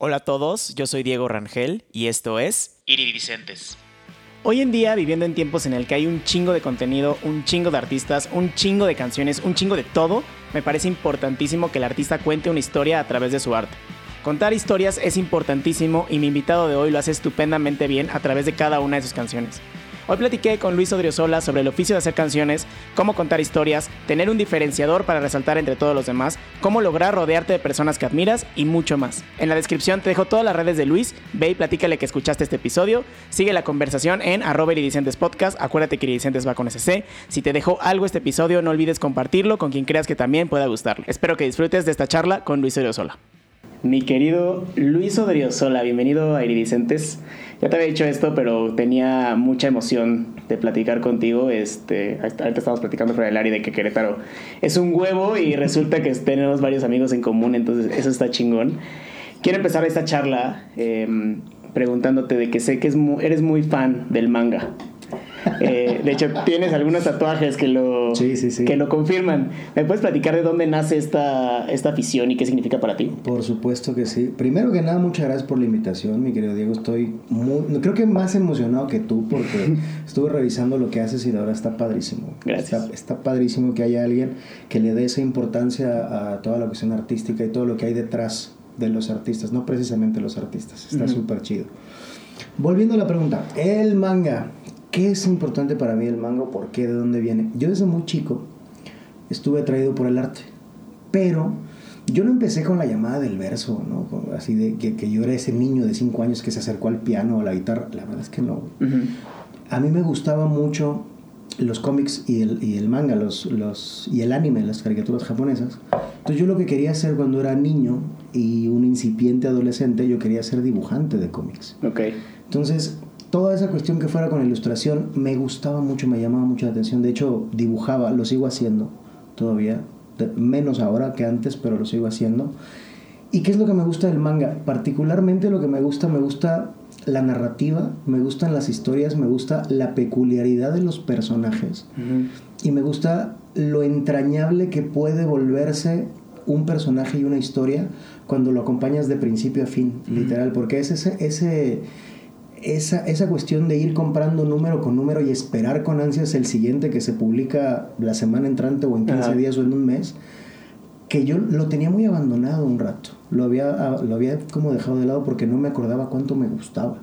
Hola a todos, yo soy Diego Rangel y esto es Iridicentes. Hoy en día, viviendo en tiempos en el que hay un chingo de contenido, un chingo de artistas, un chingo de canciones, un chingo de todo, me parece importantísimo que el artista cuente una historia a través de su arte. Contar historias es importantísimo y mi invitado de hoy lo hace estupendamente bien a través de cada una de sus canciones. Hoy platiqué con Luis Odriozola sobre el oficio de hacer canciones, cómo contar historias, tener un diferenciador para resaltar entre todos los demás, cómo lograr rodearte de personas que admiras y mucho más. En la descripción te dejo todas las redes de Luis, ve y platícale que escuchaste este episodio, sigue la conversación en arroba iridicentes acuérdate que iridicentes va con SC. Si te dejó algo este episodio, no olvides compartirlo con quien creas que también pueda gustarle. Espero que disfrutes de esta charla con Luis Odriozola. Mi querido Luis Odriozola, bienvenido a Iridicentes. Ya te había dicho esto, pero tenía mucha emoción de platicar contigo. Este, ahorita estamos platicando fuera del área de que Querétaro es un huevo y resulta que tenemos varios amigos en común, entonces eso está chingón. Quiero empezar esta charla em, preguntándote de que sé que eres muy fan del manga. Eh, de hecho, tienes algunos tatuajes que lo, que lo confirman. ¿Me puedes platicar de dónde nace esta, esta afición y qué significa para ti? Por supuesto que sí. Primero que nada, muchas gracias por la invitación, mi querido Diego. Estoy muy, creo que más emocionado que tú porque estuve revisando lo que haces y de ahora está padrísimo. Gracias. Está, padrísimo que haya alguien que le dé esa importancia a toda la cuestión artística y todo lo que hay detrás de los artistas, no precisamente los artistas. Está súper chido. Volviendo a la pregunta, el manga. ¿Qué es importante para mí el mango? ¿Por qué? ¿De dónde viene? Yo desde muy chico estuve atraído por el arte, pero yo no empecé con la llamada del verso, ¿no? Así de que, yo era ese niño de 5 años que se acercó al piano o a la guitarra. La verdad es que no. A mí me gustaba mucho los cómics y el, y el manga los, los, y el anime, las caricaturas japonesas. Entonces yo lo que quería hacer cuando era niño y un incipiente adolescente, yo quería ser dibujante de cómics. Ok. Entonces toda esa cuestión que fuera con ilustración me gustaba mucho, me llamaba mucho la atención. De hecho, dibujaba, lo sigo haciendo todavía, menos ahora que antes, pero lo sigo haciendo. ¿Y qué es lo que me gusta del manga? Particularmente lo que me gusta, me gusta la narrativa, me gustan las historias, me gusta la peculiaridad de los personajes y me gusta lo entrañable que puede volverse un personaje y una historia cuando lo acompañas de principio a fin, literal, porque es ese, ese esa, esa cuestión de ir comprando número con número y esperar con ansias el siguiente que se publica la semana entrante o en 15 días o en un mes, que yo lo tenía muy abandonado un rato. Lo había, ah, lo había como dejado de lado porque no me acordaba cuánto me gustaba.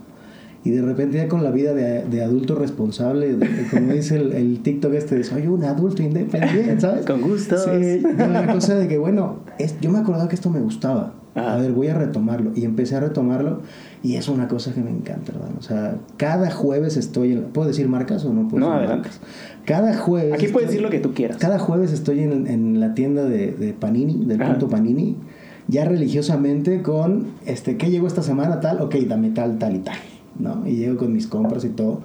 Y de repente ya con la vida de, de adulto responsable, como dice el, el, TikTok este, de soy un adulto independiente, ¿sabes? Con gusto. Sí, la cosa de que, bueno, es, yo me acordaba que esto me gustaba. A ver, voy a retomarlo. Y empecé a retomarlo y es una cosa que me encanta, ¿verdad? O sea, cada jueves estoy en... ¿Puedo decir marcas o no puedo no, adelante. marcas? Cada jueves... Aquí puedes decir lo que tú quieras. Cada jueves estoy en, en la tienda de, de Panini, del punto Panini, ya religiosamente con, este, ¿qué llegó esta semana? Tal, ok, dame tal, tal y tal, ¿no? Y llego con mis compras y todo.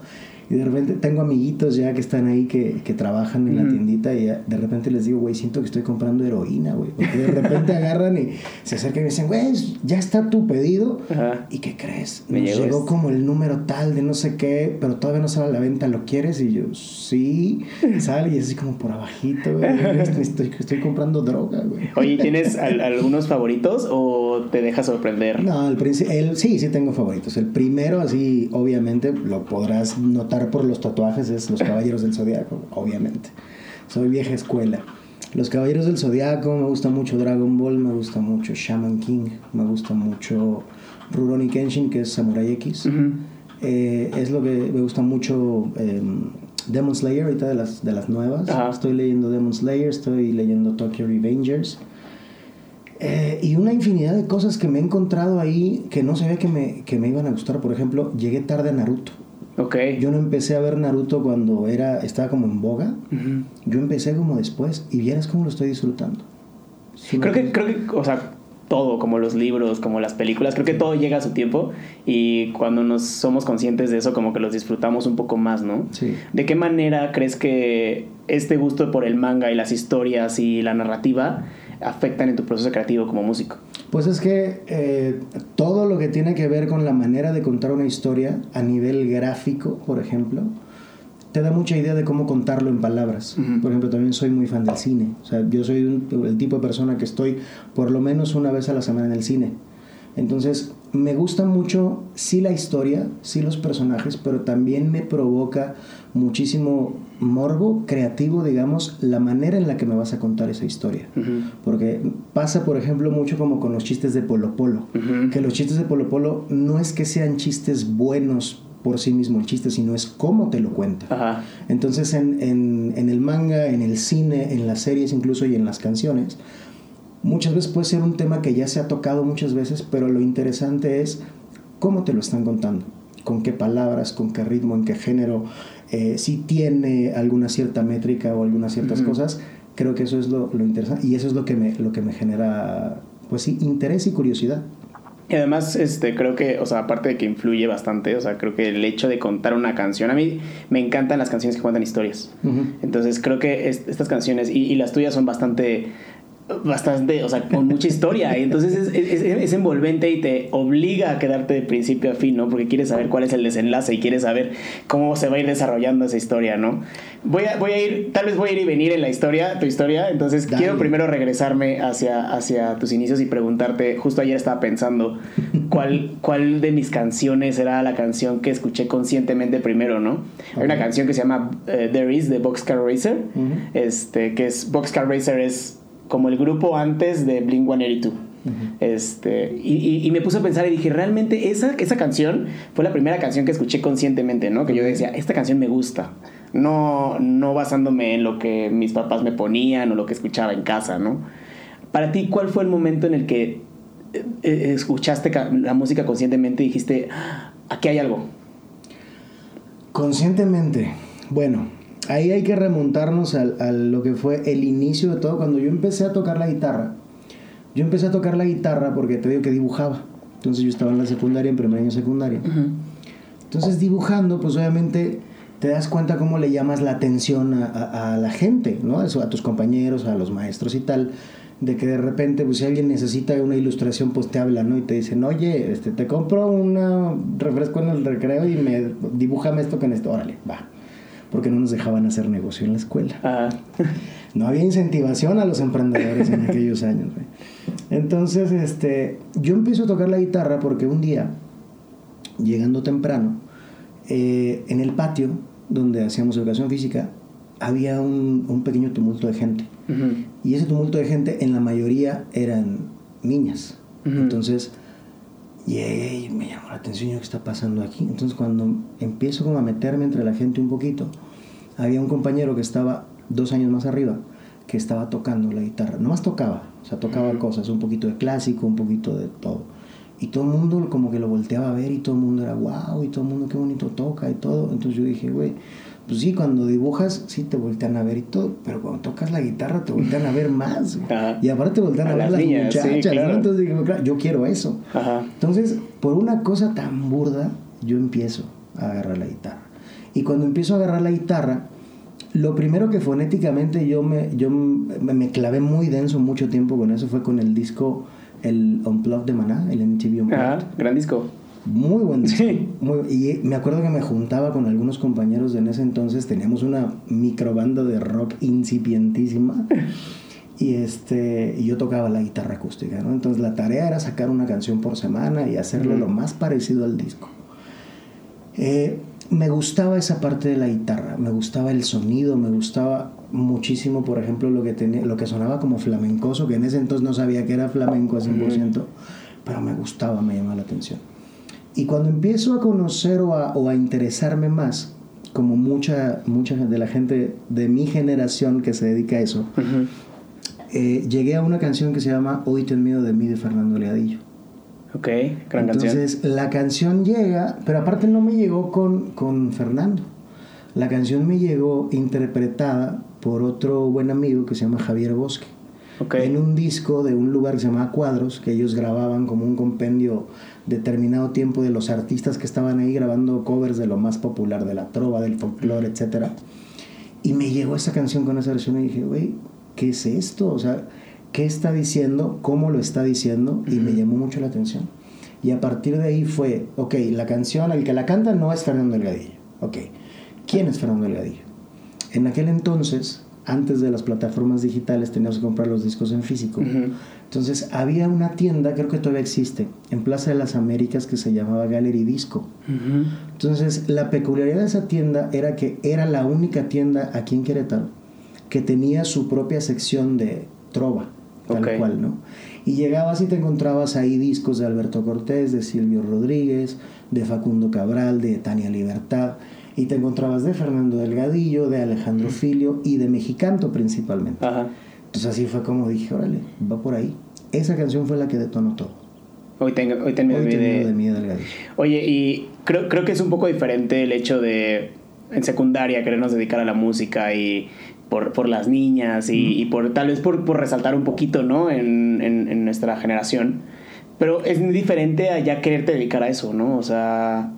Y de repente tengo amiguitos ya que están ahí que, que trabajan en la tiendita y de repente les digo, güey, siento que estoy comprando heroína, güey. Porque de repente agarran y se acercan y me dicen, güey, ya está tu pedido. ¿Y qué crees? Me llegó, como el número tal de no sé qué, pero todavía no sale a la venta, ¿lo quieres? Y yo, sí. Sale y es así como por abajito, güey. Estoy, estoy comprando droga, güey. Oye, ¿tienes algunos favoritos o te dejas sorprender? No, el, el, sí, sí tengo favoritos. El primero, así, obviamente, lo podrás notar por los tatuajes es Los Caballeros del Zodiaco, obviamente. Soy vieja escuela. Los Caballeros del Zodiaco, me gusta mucho Dragon Ball, me gusta mucho Shaman King, me gusta mucho Rurouni Kenshin, que es Samurai X. Eh, es lo que me gusta mucho em, Demon Slayer, ahorita de las, de las nuevas. Estoy leyendo Demon Slayer, estoy leyendo Tokyo Revengers. Eh, y una infinidad de cosas que me he encontrado ahí que no sabía que me, que me iban a gustar. Por ejemplo, llegué tarde a Naruto. Yo no empecé a ver Naruto cuando era estaba como en boga. Yo empecé como después y vieras cómo lo estoy disfrutando. creo que creo que o sea, todo, como los libros, como las películas, creo que todo llega a su tiempo y cuando nos somos conscientes de eso como que los disfrutamos un poco más, ¿no? Sí. ¿De qué manera crees que este gusto por el manga y las historias y la narrativa afectan en tu proceso creativo como músico? Pues es que eh, todo lo que tiene que ver con la manera de contar una historia a nivel gráfico, por ejemplo, te da mucha idea de cómo contarlo en palabras. Por ejemplo, también soy muy fan del cine. O sea, yo soy el tipo de persona que estoy por lo menos una vez a la semana en el cine. Entonces, me gusta mucho, sí la historia, sí los personajes, pero también me provoca muchísimo morbo creativo, digamos, la manera en la que me vas a contar esa historia. Porque pasa, por ejemplo, mucho como con los chistes de Polo Polo, que los chistes de Polo Polo no es que sean chistes buenos por sí mismo el chiste, sino es cómo te lo cuenta. Entonces, en, en, en el manga, en el cine, en las series incluso y en las canciones, muchas veces puede ser un tema que ya se ha tocado muchas veces, pero lo interesante es cómo te lo están contando, con qué palabras, con qué ritmo, en qué género, eh, si tiene alguna cierta métrica o algunas ciertas cosas. Creo que eso es lo, lo, interesante y eso es lo que me, lo que me genera, pues sí, interés y curiosidad. Y además, este, creo que, o sea, aparte de que influye bastante, o sea, creo que el hecho de contar una canción, a mí me encantan las canciones que cuentan historias. Entonces, creo que estas canciones, y, y, las tuyas son bastante bastante, o sea, con mucha historia. Y entonces es, es, es, envolvente y te obliga a quedarte de principio a fin, ¿no? Porque quieres saber cuál es el desenlace y quieres saber cómo se va a ir desarrollando esa historia, ¿no? Voy a, voy a ir, tal vez voy a ir y venir en la historia, tu historia. Entonces quiero primero regresarme hacia, hacia tus inicios y preguntarte, justo ayer estaba pensando, ¿cuál, cuál de mis canciones era la canción que escuché conscientemente primero, ¿no? Hay una canción que se llama eh, There Is de Boxcar Racer, este, que es Boxcar Racer es como el grupo antes de Blink 182. este, y, y, me puse a pensar y dije, realmente esa, esa canción fue la primera canción que escuché conscientemente, ¿no? Que yo decía, esta canción me gusta. No, no basándome en lo que mis papás me ponían o lo que escuchaba en casa, ¿no? Para ti, ¿cuál fue el momento en el que eh, eh, escuchaste la música conscientemente y dijiste, ah, aquí hay algo? Conscientemente. Bueno, ahí hay que remontarnos a, lo que fue el inicio de todo. Cuando yo empecé a tocar la guitarra, yo empecé a tocar la guitarra porque te digo que dibujaba. Entonces yo estaba en la secundaria, en primer año secundaria. Entonces dibujando, pues obviamente te das cuenta cómo le llamas la atención a, la gente, ¿no? Eso, a tus compañeros, a los maestros y tal. De que de repente, pues si alguien necesita una ilustración, pues te hablan, ¿no? Y te dicen, oye, este, te compro un refresco en el recreo y me dibújame esto con esto. Órale, va porque no nos dejaban hacer negocio en la escuela. No había incentivación a los emprendedores en aquellos años. Entonces, este, yo empiezo a tocar la guitarra porque un día, llegando temprano, eh, en el patio donde hacíamos educación física, había un, pequeño tumulto de gente. Y ese tumulto de gente, en la mayoría, eran niñas. Entonces, y me llamó la atención, ¿qué está pasando aquí? Entonces cuando empiezo como a meterme entre la gente un poquito, había un compañero que estaba dos años más arriba, que estaba tocando la guitarra. No más tocaba, o sea, tocaba cosas, un poquito de clásico, un poquito de todo. Y todo el mundo como que lo volteaba a ver y todo el mundo era wow, y todo el mundo qué bonito toca y todo. Entonces yo dije, güey, pues sí, cuando dibujas, sí te voltean a ver y todo, pero cuando tocas la guitarra te voltean a ver más. Y aparte te voltean a, ver las, muchachas, Entonces dije, claro, yo quiero eso. Entonces, por una cosa tan burda, yo empiezo a agarrar la guitarra. Y cuando empiezo a agarrar la guitarra, lo primero que fonéticamente yo me, yo me clavé muy denso mucho tiempo con eso fue con el disco, el Unplugged de Maná, el MTV Unplugged. Ajá, gran disco. Muy buen y me acuerdo que me juntaba con algunos compañeros de en ese entonces, teníamos una microbanda de rock incipientísima. Y, este, y yo tocaba la guitarra acústica, ¿no? Entonces la tarea era sacar una canción por semana y hacerlo lo más parecido al disco. Eh, me gustaba esa parte de la guitarra, me gustaba el sonido, me gustaba muchísimo, por ejemplo, lo que, tenía, lo que sonaba como flamencoso, que en ese entonces no sabía que era flamenco a 100%, pero me gustaba, me llamaba la atención. Y cuando empiezo a conocer o a, interesarme más, como mucha, mucha de la gente de mi generación que se dedica a eso, eh, llegué a una canción que se llama Hoy ten miedo de mí de Fernando Leadillo. Ok, gran canción. Entonces la canción llega, pero aparte no me llegó con, con Fernando. La canción me llegó interpretada por otro buen amigo que se llama Javier Bosque en un disco de un lugar que se llama Cuadros, que ellos grababan como un compendio determinado tiempo de los artistas que estaban ahí grabando covers de lo más popular, de la trova, del folclore, etc. Y me llegó esa canción con esa versión y dije, güey, ¿qué es esto? O sea, ¿qué está diciendo? ¿Cómo lo está diciendo? Y me llamó mucho la atención. Y a partir de ahí fue, ok, la canción, el que la canta no es Fernando Delgadillo. Ok, ¿quién es Fernando Delgadillo? En aquel entonces antes de las plataformas digitales teníamos que comprar los discos en físico. Entonces había una tienda, creo que todavía existe, en Plaza de las Américas que se llamaba Gallery Disco. Entonces la peculiaridad de esa tienda era que era la única tienda aquí en Querétaro que tenía su propia sección de trova, tal cual, ¿no? Y llegabas y te encontrabas ahí discos de Alberto Cortés, de Silvio Rodríguez, de Facundo Cabral, de Tania Libertad y te encontrabas de Fernando Delgadillo, de Alejandro Filio y de Mexicanto principalmente. Entonces así fue como dije, órale, va por ahí. Esa canción fue la que detonó todo. Hoy tengo, hoy tengo hoy de... de mí Delgadillo. Oye, y creo, creo que es un poco diferente el hecho de en secundaria querernos dedicar a la música y por, por las niñas y, y, por tal vez por, por resaltar un poquito, ¿no? En, en, en nuestra generación. Pero es diferente a ya quererte dedicar a eso, ¿no? O sea,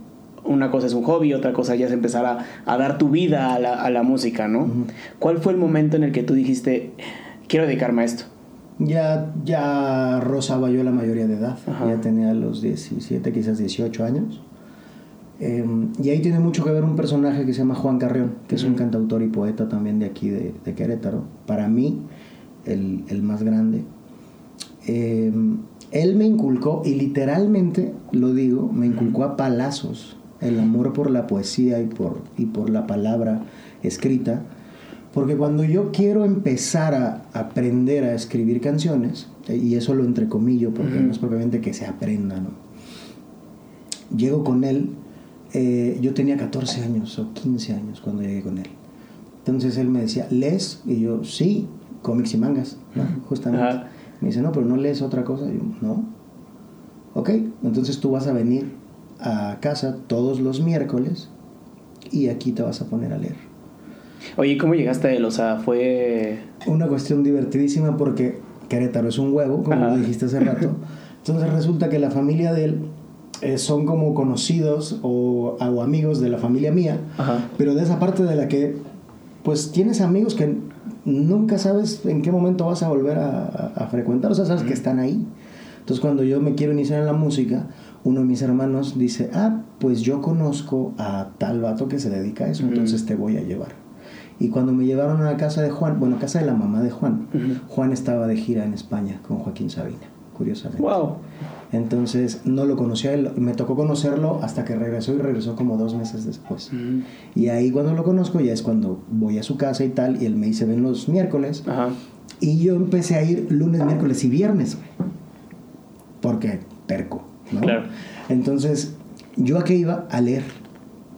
una cosa es un hobby, otra cosa ya es empezar a, a dar tu vida a la, a la música, ¿no? ¿Cuál fue el momento en el que tú dijiste, quiero dedicarme a esto? Ya, ya rozaba yo la mayoría de edad, ya tenía los 17, quizás 18 años. Em, y ahí tiene mucho que ver un personaje que se llama Juan Carrión, que es un cantautor y poeta también de aquí, de, de Querétaro. Para mí, el, el más grande. Em, él me inculcó, y literalmente lo digo, me inculcó a palazos el amor por la poesía y por, y por la palabra escrita. Porque cuando yo quiero empezar a aprender a escribir canciones, eh, y eso lo entrecomillo porque no es propiamente que se aprenda, ¿no? Llego con él, eh, yo tenía 14 años o 15 años cuando llegué con él. Entonces él me decía, ¿lees? Y yo, sí, cómics y mangas, justamente. Me dice, no, pero no lees otra cosa. Y yo, no. Ok, entonces tú vas a venir a casa todos los miércoles y aquí te vas a poner a leer. Oye, ¿cómo llegaste a él? O sea, fue... Una cuestión divertidísima porque Querétaro es un huevo, como lo dijiste hace rato. Entonces resulta que la familia de él eh, son como conocidos o, o, amigos de la familia mía, pero de esa parte de la que pues tienes amigos que nunca sabes en qué momento vas a volver a, a, frecuentar, o sea, sabes que están ahí. Entonces cuando yo me quiero iniciar en la música, uno de mis hermanos dice, ah, pues yo conozco a tal vato que se dedica a eso, entonces te voy a llevar. Y cuando me llevaron a la casa de Juan, bueno, casa de la mamá de Juan, Juan estaba de gira en España con Joaquín Sabina, curiosamente. Wow. Entonces no lo conocía él, me tocó conocerlo hasta que regresó y regresó como dos meses después. Y ahí cuando lo conozco ya es cuando voy a su casa y tal, y él me dice, ven los miércoles. Y yo empecé a ir lunes, miércoles y viernes, porque Claro. Entonces, yo a qué iba a leer.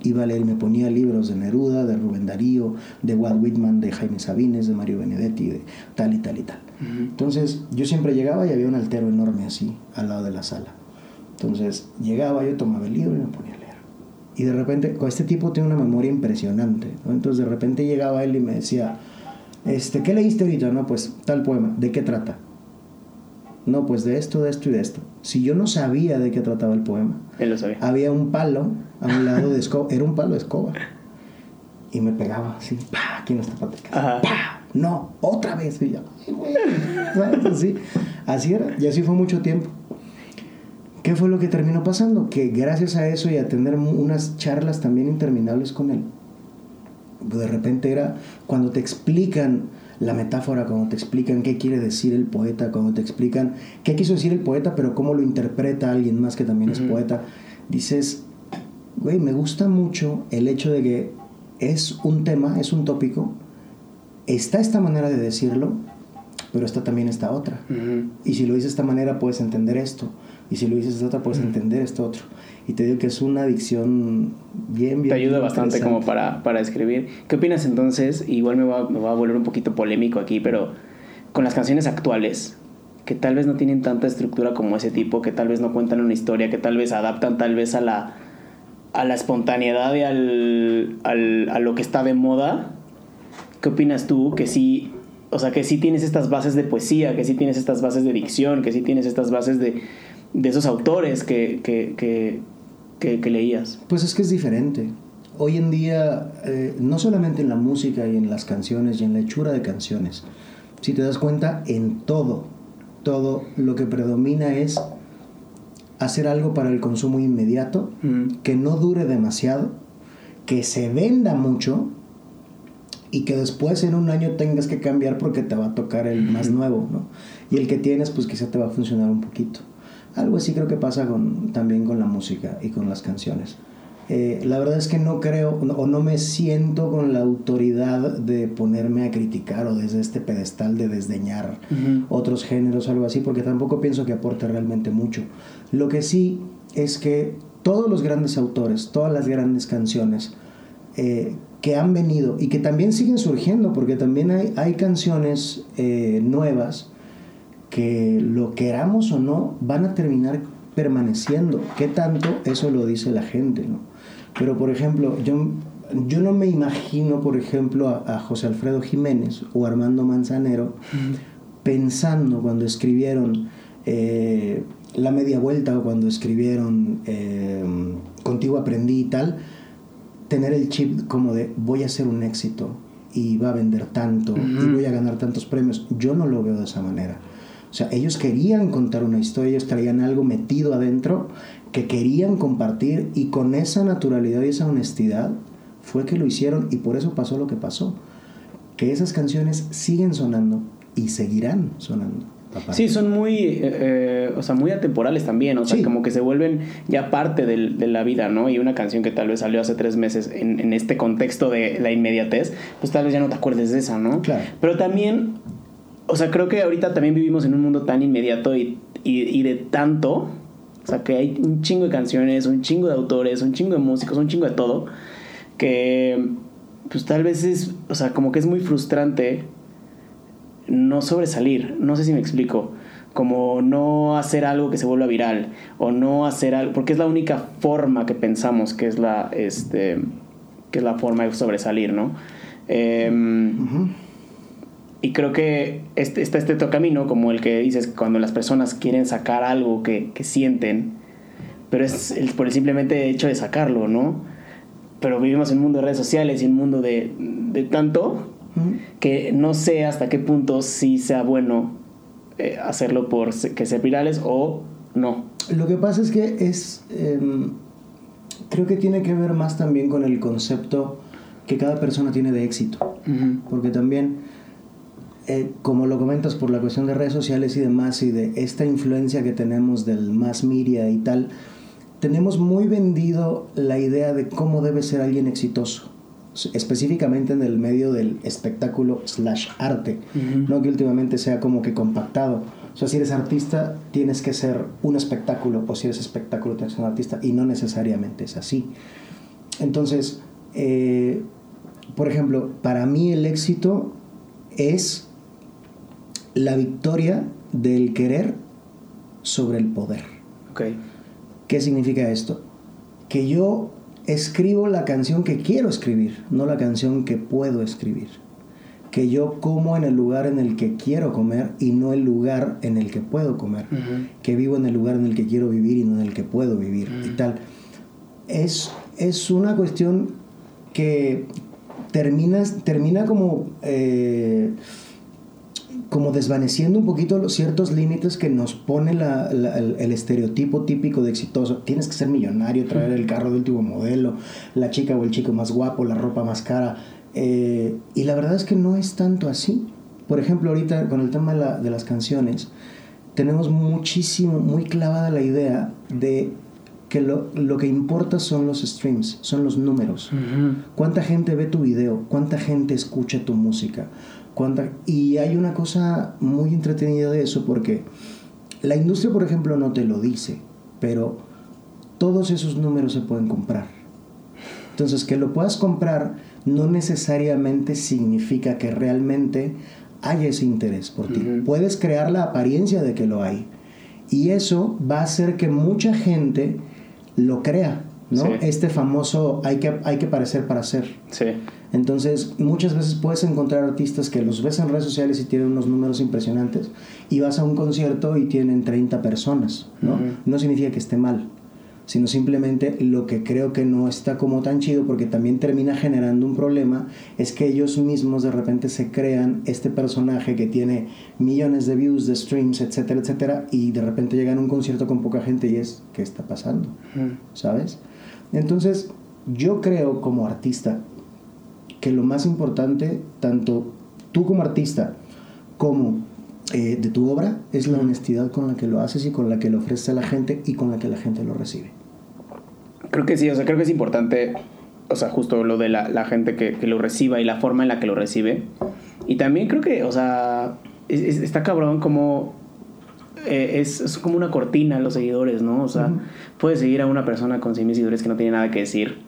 Iba a leer, me ponía libros de Neruda, de Rubén Darío, de Walt Whitman, de Jaime Sabines, de Mario Benedetti, de tal y tal y tal. Entonces, yo siempre llegaba y había un altero enorme así, al lado de la sala. Entonces, llegaba, yo tomaba el libro y me ponía a leer. Y de repente, con este tipo tiene una memoria impresionante. Entonces, de repente llegaba él y me decía, este, ¿qué leíste ahorita? No, pues tal poema. ¿De qué trata? No, pues de esto, de esto y de esto. Si yo no sabía de qué trataba el poema, Él lo sabía. había un palo a un lado de escoba, era un palo de escoba. Y me pegaba así, ¡pah! Aquí en esta parte. ¡pah! No, otra vez. Y Así, así era, y así fue mucho tiempo. ¿Qué fue lo que terminó pasando? Que gracias a eso y a tener unas charlas también interminables con él, de repente era cuando te explican la metáfora, cuando te explican qué quiere decir el poeta, cuando te explican qué quiso decir el poeta, pero cómo lo interpreta alguien más que también es poeta, dices, güey, me gusta mucho el hecho de que es un tema, es un tópico, está esta manera de decirlo, pero está también esta otra. Y si lo dices de esta manera puedes entender esto, y si lo dices de otra puedes entender esto otro. Y te digo que es una adicción bien, bien. Te ayuda bastante como para, para escribir. ¿Qué opinas entonces? Igual me va, me va a volver un poquito polémico aquí, pero con las canciones actuales, que tal vez no tienen tanta estructura como ese tipo, que tal vez no cuentan una historia, que tal vez adaptan tal vez a la, a la espontaneidad y al, al, a lo que está de moda. ¿Qué opinas tú? Que sí, o sea, que sí tienes estas bases de poesía, que sí tienes estas bases de dicción, que sí tienes estas bases de, de esos autores que, que, que que, leías? Pues es que es diferente. Hoy en día, eh, no solamente en la música y en las canciones y en la hechura de canciones, si te das cuenta, en todo, todo lo que predomina es hacer algo para el consumo inmediato, que no dure demasiado, que se venda mucho y que después en un año tengas que cambiar porque te va a tocar el más nuevo, ¿no? Y el que tienes, pues quizá te va a funcionar un poquito. Algo así creo que pasa con, también con la música y con las canciones. Eh, la verdad es que no creo o no me siento con la autoridad de ponerme a criticar o desde este pedestal de desdeñar otros géneros o algo así, porque tampoco pienso que aporte realmente mucho. Lo que sí es que todos los grandes autores, todas las grandes canciones eh, que han venido y que también siguen surgiendo, porque también hay, hay canciones eh, nuevas que lo queramos o no van a terminar permaneciendo. ¿Qué tanto? Eso lo dice la gente, ¿no? Pero, por ejemplo, yo, yo no me imagino, por ejemplo, a, José Alfredo Jiménez o Armando Manzanero pensando cuando escribieron eh, La Media Vuelta o cuando escribieron eh, Contigo Aprendí y tal, tener el chip como de voy a ser un éxito y va a vender tanto y voy a ganar tantos premios. Yo no lo veo de esa manera. O sea, ellos querían contar una historia, ellos traían algo metido adentro que querían compartir y con esa naturalidad y esa honestidad fue que lo hicieron y por eso pasó lo que pasó. Que esas canciones siguen sonando y seguirán sonando. Sí, son muy, eh, eh, o sea, muy atemporales también, o sea, como que se vuelven ya parte de la vida, ¿no? Y una canción que tal vez salió hace tres meses en, en, este contexto de la inmediatez, pues tal vez ya no te acuerdes de esa, ¿no? Claro. Pero también, o sea, creo que ahorita también vivimos en un mundo tan inmediato y, y, de tanto, o sea, que hay un chingo de canciones, un chingo de autores, un chingo de músicos, un chingo de todo, que pues tal vez es, o sea, como que es muy frustrante no sobresalir, no sé si me explico, como no hacer algo que se vuelva viral o no hacer algo, porque es la única forma que pensamos que es la, este, que es la forma de sobresalir, ¿no? Em, y creo que este, está este otro camino, como el que dices, cuando las personas quieren sacar algo que, sienten, pero es por el simplemente hecho de sacarlo, ¿no? Pero vivimos en un mundo de redes sociales y un mundo de, tanto que no sé hasta qué punto sí sea bueno eh, hacerlo por que ser virales o no. Lo que pasa es que es. Em, creo que tiene que ver más también con el concepto que cada persona tiene de éxito. Porque también eh, como lo comentas por la cuestión de redes sociales y demás y de esta influencia que tenemos del mass media y tal, tenemos muy vendido la idea de cómo debe ser alguien exitoso específicamente en el medio del espectáculo slash arte, no que últimamente sea como que compactado. O sea, si eres artista, tienes que ser un espectáculo, o si eres espectáculo, tienes que ser un artista, y no necesariamente es así. Entonces, eh, por ejemplo, para mí el éxito es la victoria del querer sobre el poder. Okay. ¿Qué significa esto? Que yo escribo la canción que quiero escribir, no la canción que puedo escribir. Que yo como en el lugar en el que quiero comer y no el lugar en el que puedo comer. Que vivo en el lugar en el que quiero vivir y no en el que puedo vivir y tal. Es, es una cuestión que termina, termina como... Eh, como desvaneciendo un poquito los ciertos límites que nos pone el, estereotipo típico de exitoso. Tienes que ser millonario, traer el carro de último modelo, la chica o el chico más guapo, la ropa más cara. Eh, y la verdad es que no es tanto así. Por ejemplo, ahorita con el tema de, las canciones, tenemos muchísimo, muy clavada la idea de que lo, que importa son los streams, son los números. ¿Cuánta gente ve tu video? ¿Cuánta gente escucha tu música? Y hay una cosa muy entretenida de eso porque la industria, por ejemplo, no te lo dice, pero todos esos números se pueden comprar. Entonces, que lo puedas comprar no necesariamente significa que realmente haya ese interés por ti. Puedes crear la apariencia de que lo hay. Y eso va a hacer que mucha gente lo crea, ¿no? Este famoso hay que, hay que parecer para ser. Sí. Entonces, muchas veces puedes encontrar artistas que los ves en redes sociales y tienen unos números impresionantes y vas a un concierto y tienen 30 personas, ¿no? No significa que esté mal, sino simplemente lo que creo que no está como tan chido porque también termina generando un problema es que ellos mismos de repente se crean este personaje que tiene millones de views, de streams, etcétera, etcétera, y de repente llegan a un concierto con poca gente y es, ¿qué está pasando? ¿Sabes? Entonces, yo creo como artista que lo más importante, tanto tú como artista, como eh, de tu obra, es la honestidad con la que lo haces y con la que lo ofreces a la gente y con la que la gente lo recibe. Creo que sí, o sea, creo que es importante, o sea, justo lo de la, gente que, lo reciba y la forma en la que lo recibe. Y también creo que, o sea, está cabrón como eh, es, como una cortina los seguidores, ¿no? O sea, puedes seguir a una persona con 100 seguidores que no tiene nada que decir.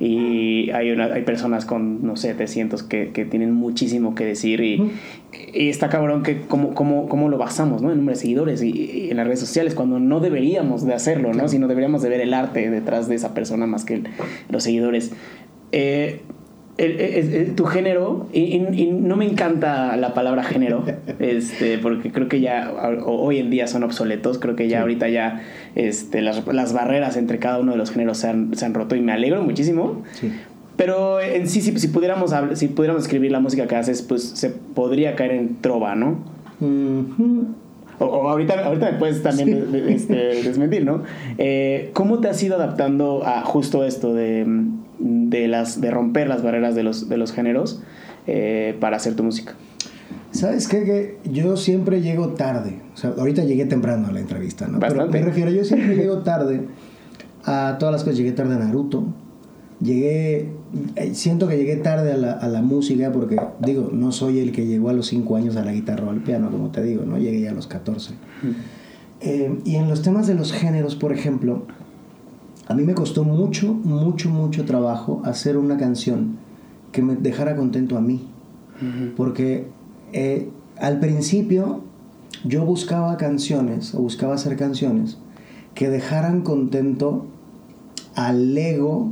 Y hay, una, hay personas con, no sé, 700 que, que tienen muchísimo que decir y, y está cabrón que cómo, cómo, cómo, lo basamos, ¿no? En número de seguidores y, en las redes sociales cuando no deberíamos de hacerlo, ¿no? Sino deberíamos de ver el arte detrás de esa persona más que los seguidores. Eh, tu género, y, no me encanta la palabra género, este, porque creo que ya hoy en día son obsoletos, creo que ya ahorita ya este, las, las, barreras entre cada uno de los géneros se han, se han roto y me alegro muchísimo. Pero en sí, si, si, pudiéramos, si pudiéramos escribir la música que haces, pues se podría caer en trova, ¿no? o, ahorita, ahorita me puedes también este, desmentir, ¿no? Eh, ¿Cómo te has ido adaptando a justo esto de de, las, de romper las barreras de los, de los géneros eh, para hacer tu música? ¿Sabes qué? Que yo siempre llego tarde. O sea, ahorita llegué temprano a la entrevista, ¿no? Pero me refiero, yo siempre llego tarde a todas las cosas. Llegué tarde a Naruto. Llegué, eh, siento que llegué tarde a la, a la música porque, digo, no soy el que llegó a los 5 años a la guitarra o al piano, como te digo, ¿no? Llegué ya a los 14. Eh, y en los temas de los géneros, por ejemplo, a mí me costó mucho, mucho, mucho trabajo hacer una canción que me dejara contento a mí. Porque eh, al principio yo buscaba canciones, o buscaba hacer canciones que dejaran contento al ego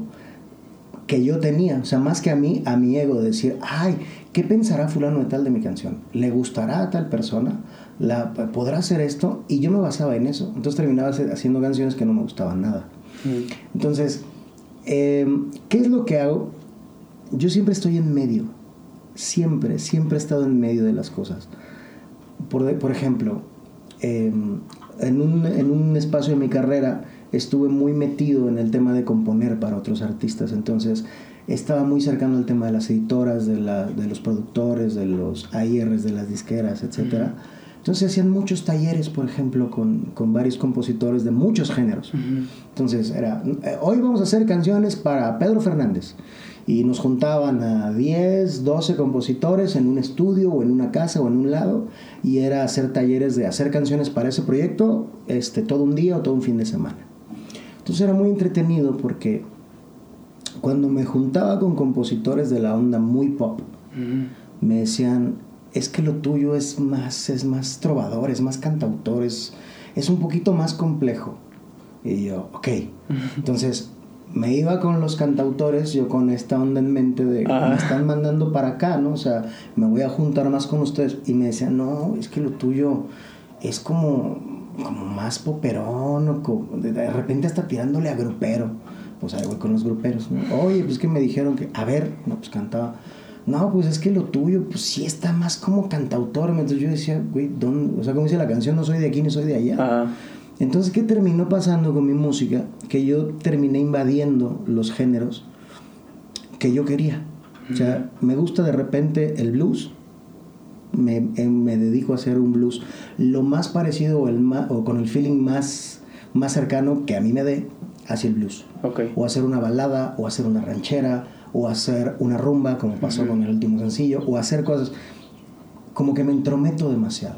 que yo tenía, o sea, más que a mí, a mi ego, decir, ay, ¿qué pensará fulano de tal de mi canción? ¿Le gustará a tal persona? ¿La, ¿Podrá hacer esto? Y yo me basaba en eso. Entonces terminaba haciendo canciones que no me gustaban nada. Entonces, em, ¿qué es lo que hago? Yo siempre estoy en medio. Siempre, siempre he estado en medio de las cosas. Por, por ejemplo, em, en, un, en, un, espacio de mi carrera estuve muy metido en el tema de componer para otros artistas. Entonces, estaba muy cercano al tema de las editoras, de, la, de los productores, de los AIRs, de las disqueras, etcétera. Entonces hacían muchos talleres, por ejemplo, con, con varios compositores de muchos géneros. Entonces era, eh, hoy vamos a hacer canciones para Pedro Fernández. Y nos juntaban a 10, 12 compositores en un estudio o en una casa o en un lado. Y era hacer talleres de hacer canciones para ese proyecto este, todo un día o todo un fin de semana. Entonces era muy entretenido porque cuando me juntaba con compositores de la onda muy pop, me decían, es que lo tuyo es más, es más trovador, es más cantautor, es, un poquito más complejo. Y yo, ok. Entonces, me iba con los cantautores, yo con esta onda en mente de, me están mandando para acá, ¿no? O sea, me voy a juntar más con ustedes. Y me decían, no, es que lo tuyo es como, como más poperón, o de, repente hasta tirándole a grupero. Pues ahí voy con los gruperos. Oye, pues que me dijeron que, a ver, no, pues cantaba no, pues es que lo tuyo, pues sí está más como cantautor. Entonces yo decía, güey, ¿dónde? O sea, como dice la canción, no soy de aquí ni soy de allá. Entonces, ¿qué terminó pasando con mi música? Que yo terminé invadiendo los géneros que yo quería. O sea, me gusta de repente el blues. Me, eh, me, dedico a hacer un blues lo más parecido o, el o con el feeling más, más cercano que a mí me dé hacia el blues. Okay. O hacer una balada, o hacer una ranchera, o hacer una rumba, como pasó con el último sencillo, o hacer cosas como que me entrometo demasiado.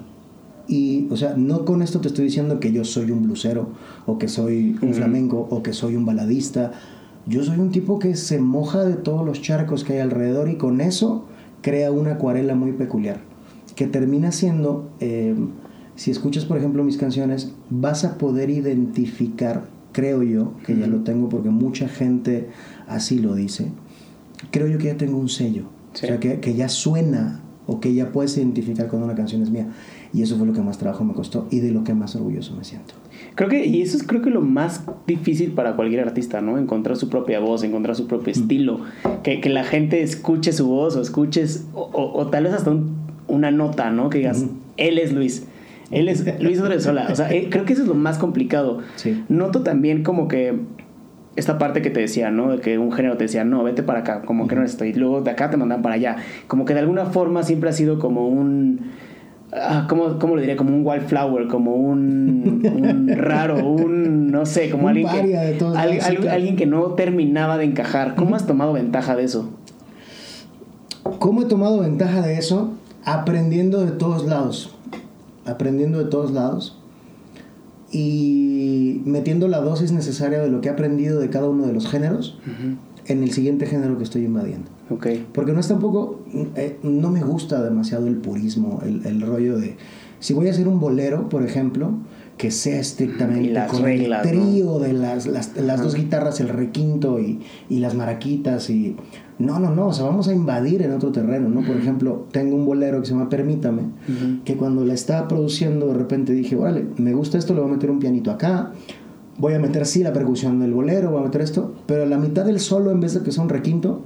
Y, o sea, no con esto te estoy diciendo que yo soy un blusero, o que soy un flamenco, o que soy un baladista. Yo soy un tipo que se moja de todos los charcos que hay alrededor y con eso crea una acuarela muy peculiar, que termina siendo, eh, si escuchas por ejemplo mis canciones, vas a poder identificar, creo yo, que ya lo tengo porque mucha gente así lo dice, creo yo que ya tengo un sello. O sea, que, que, ya suena o que ya puedes identificar cuando una canción es mía. Y eso fue lo que más trabajo me costó y de lo que más orgulloso me siento. Creo que, y eso es creo que lo más difícil para cualquier artista, ¿no? Encontrar su propia voz, encontrar su propio estilo, que, que, la gente escuche su voz o escuches, o, o, tal vez hasta una nota, ¿no? Que digas, él es Luis. Él es Luis Odresola. O sea, eh, creo que eso es lo más complicado. Sí. Noto también como que esta parte que te decía, ¿no? De que un género te decía, no, vete para acá, como que no estoy. Y luego de acá te mandan para allá. Como que de alguna forma siempre ha sido como un. Ah, ¿cómo, ¿Cómo lo diría? Como un wildflower, como un, un raro, un. No sé, como alguien, que, alguien que no terminaba de encajar. ¿Cómo has tomado ventaja de eso? ¿Cómo he tomado ventaja de eso? Aprendiendo de todos lados. Aprendiendo de todos lados y metiendo la dosis necesaria de lo que he aprendido de cada uno de los géneros en el siguiente género que estoy invadiendo. Okay. Porque no es tampoco, eh, no me gusta demasiado el purismo, el, el, rollo de, si voy a hacer un bolero, por ejemplo, que sea estrictamente con el trío de las, las, las dos guitarras, el requinto y, y, las maraquitas y... No, no, no, o sea, vamos a invadir en otro terreno, ¿no? Por ejemplo, tengo un bolero que se llama Permítame, que cuando la estaba produciendo de repente dije, vale, me gusta esto, le voy a meter un pianito acá, voy a meter sí la percusión del bolero, voy a meter esto, pero la mitad del solo, en vez de que sea un requinto,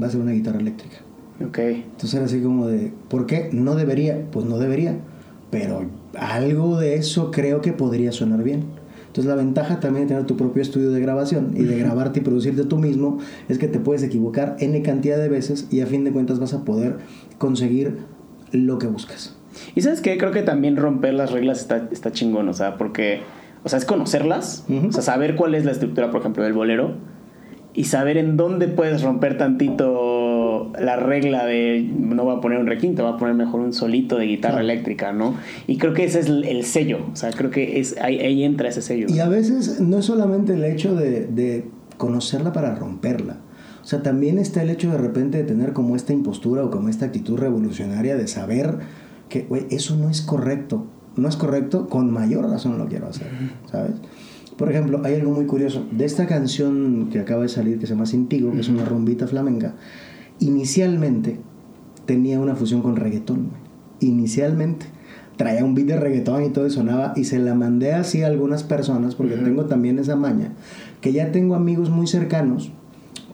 va a ser una guitarra eléctrica. Ok. Entonces era así como de, ¿por qué? No debería, pues no debería pero algo de eso creo que podría sonar bien. Entonces la ventaja también de tener tu propio estudio de grabación y de grabarte y producirte tú mismo es que te puedes equivocar n cantidad de veces y a fin de cuentas vas a poder conseguir lo que buscas. Y sabes que creo que también romper las reglas está, está chingón, o sea, porque, o sea, es conocerlas, o sea, saber cuál es la estructura, por ejemplo, del bolero y saber en dónde puedes romper tantito la regla de no va a poner un requinto, va a poner mejor un solito de guitarra eléctrica, ¿no? Y creo que ese es el sello, o sea, creo que es, ahí, entra ese sello. Y a veces no es solamente el hecho de, conocerla para romperla. O sea, también está el hecho de repente de tener como esta impostura o como esta actitud revolucionaria de saber que, güey, eso no es correcto. No es correcto, con mayor razón lo quiero hacer, ¿sabes? Por ejemplo, hay algo muy curioso. De esta canción que acaba de salir, que se llama Sintigo, que es una rumbita flamenca, inicialmente tenía una fusión con reggaetón. Inicialmente. Traía un beat de reggaetón y todo y sonaba. Y se la mandé así a algunas personas, porque tengo también esa maña, que ya tengo amigos muy cercanos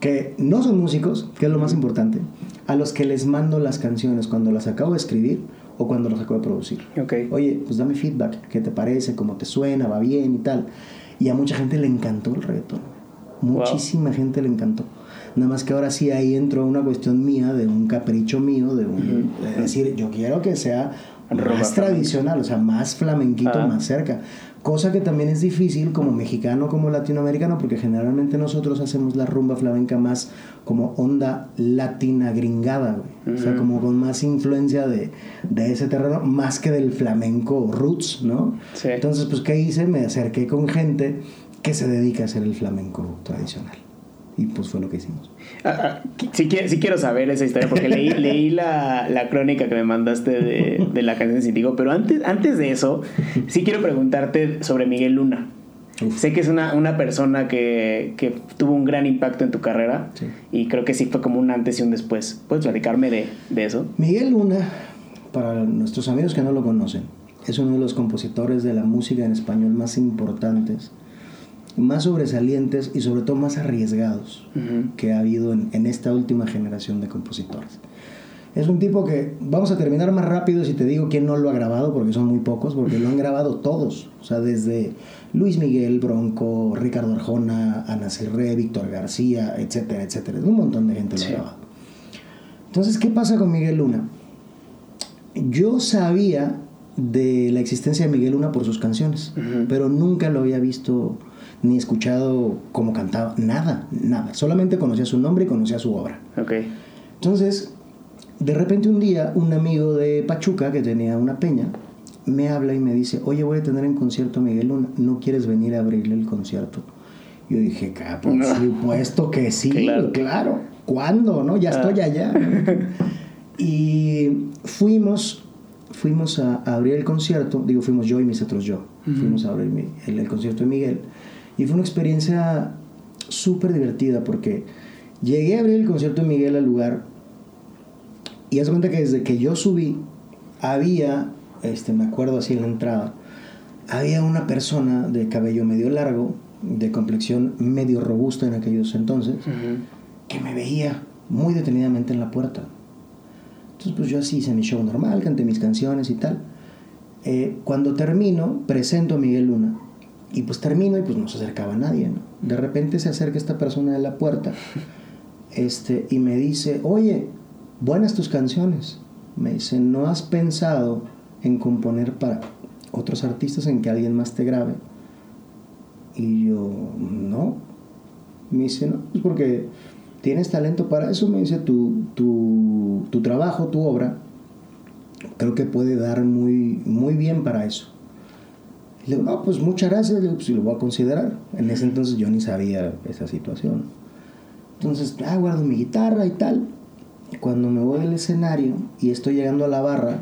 que no son músicos, que es lo más importante, a los que les mando las canciones cuando las acabo de escribir o cuando las acabo de producir. Okay. Oye, pues dame feedback, ¿qué te parece? ¿Cómo te suena? ¿Va bien? Y tal. Y a mucha gente le encantó el reggaetón. Muchísima gente le encantó. Nada más que ahora sí ahí entró una cuestión mía, de un capricho mío, de, un, decir, yo quiero que sea más tradicional, o sea, más flamenquito, ah. más cerca. Cosa que también es difícil como mexicano, como latinoamericano, porque generalmente nosotros hacemos la rumba flamenca más como onda latina gringada, O sea, como con más influencia de, de, ese terreno, más que del flamenco roots, ¿no? Entonces, pues, ¿qué hice? Me acerqué con gente que se dedica a hacer el flamenco tradicional. Y pues fue lo que hicimos. Ah, ah, sí, quiero saber esa historia porque leí, leí la, la, crónica que me mandaste de, de la canción de Sintigo, pero antes, antes de eso, sí quiero preguntarte sobre Miguel Luna. Sé que es una, una persona que, que, tuvo un gran impacto en tu carrera y creo que sí fue como un antes y un después. ¿Puedes platicarme de, de eso? Miguel Luna, para nuestros amigos que no lo conocen, es uno de los compositores de la música en español más importantes más sobresalientes y sobre todo más arriesgados que ha habido en, esta última generación de compositores. Es un tipo que, vamos a terminar más rápido si te digo quién no lo ha grabado, porque son muy pocos, porque lo han grabado todos. O sea, desde Luis Miguel, Bronco, Ricardo Arjona, Ana Cirré, Víctor García, etcétera, etcétera. Un montón de gente lo ha grabado. Entonces, ¿qué pasa con Miguel Luna? Yo sabía de la existencia de Miguel Luna por sus canciones, pero nunca lo había visto ni escuchado cómo cantaba, nada, nada. Solamente conocía su nombre y conocía su obra. Okay. Entonces, de repente un día, un amigo de Pachuca que tenía una peña me habla y me dice, oye, voy a tener en concierto a Miguel Luna, ¿no quieres venir a abrirle el concierto? Yo dije, por supuesto que sí, claro. ¿Cuándo? ¿No? Ya estoy ah. allá. y fuimos, fuimos a, abrir el concierto, digo, fuimos yo y mis otros yo, fuimos a abrir el concierto de Miguel. Y fue una experiencia súper divertida porque llegué a abrir el concierto de Miguel al lugar y haz cuenta que desde que yo subí había, este, me acuerdo así en la entrada, había una persona de cabello medio largo, de complexión medio robusta en aquellos entonces, que me veía muy detenidamente en la puerta. Entonces pues yo así hice mi show normal, canté mis canciones y tal. Eh, cuando termino, presento a Miguel Luna Y pues termino y pues no se acercaba a nadie, ¿no? De repente se acerca esta persona de la puerta este, y me dice, oye, buenas tus canciones. Me dice, ¿no has pensado en componer para otros artistas en que alguien más te grabe? Y yo, no. Me dice, no, es porque tienes talento para eso. Me dice, tu, tu, tu trabajo, tu obra, creo que puede dar muy, muy bien para eso. Y le digo, no, pues muchas gracias, le digo, pues lo voy a considerar. En ese entonces yo ni sabía esa situación. Entonces, ah, guardo mi guitarra y tal. Cuando me voy del escenario y estoy llegando a la barra,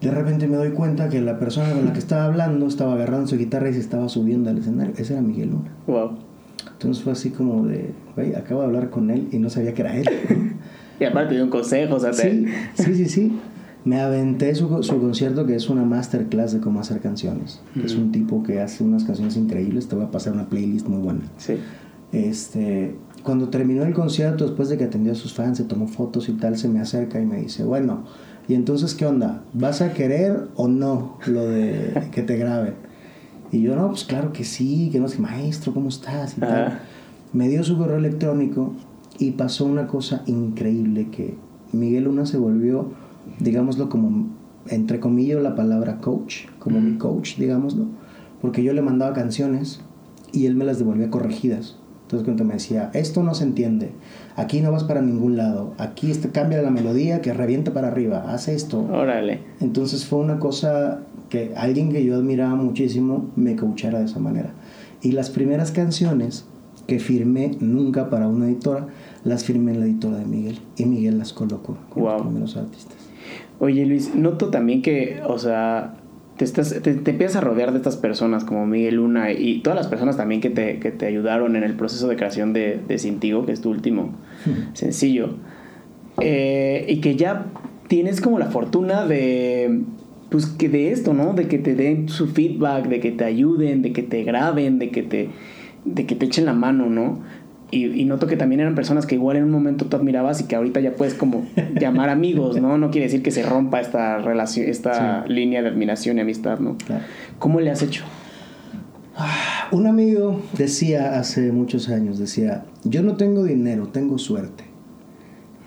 de repente me doy cuenta que la persona con la que estaba hablando estaba agarrando su guitarra y se estaba subiendo al escenario. Ese era Miguel Luna. Wow. Entonces fue así como de, güey, acabo de hablar con él y no sabía que era él. y aparte de un consejo, o sea, sí, sí, sí, sí. Me aventé su, su, concierto que es una masterclass de cómo hacer canciones. Es un tipo que hace unas canciones increíbles. Te voy a pasar una playlist muy buena. Sí. Este, cuando terminó el concierto, después de que atendió a sus fans, se tomó fotos y tal, se me acerca y me dice, bueno, ¿y entonces qué onda? ¿Vas a querer o no lo de que te graben? Y yo, no, pues claro que sí, que no sé, maestro, ¿cómo estás? Y tal. Me dio su correo electrónico y pasó una cosa increíble que Miguel Luna se volvió digámoslo como, entre comillas, la palabra coach, como mi coach, digámoslo, porque yo le mandaba canciones y él me las devolvía corregidas. Entonces cuando me decía, esto no se entiende, aquí no vas para ningún lado, aquí este, cambia la melodía que reviente para arriba, haz esto. Órale. Entonces fue una cosa que alguien que yo admiraba muchísimo me coachara de esa manera. Y las primeras canciones que firmé nunca para una editora, las firmé en la editora de Miguel y Miguel las colocó con los primeros artistas. Oye Luis, noto también que, o sea, te, estás, te, empiezas a rodear de estas personas como Miguel Luna y todas las personas también que te, que te ayudaron en el proceso de creación de, de Cintigo, que es tu último sencillo. Eh, y que ya tienes como la fortuna de, pues que de esto, ¿no? De que te den su feedback, de que te ayuden, de que te graben, de que te, de que te echen la mano, ¿no? Y, noto que también eran personas que igual en un momento tú admirabas y que ahorita ya puedes como llamar amigos, ¿no? No quiere decir que se rompa esta relación, esta línea de admiración y amistad, ¿no? ¿Cómo le has hecho? Ah, un amigo decía hace muchos años, decía, yo no tengo dinero, tengo suerte.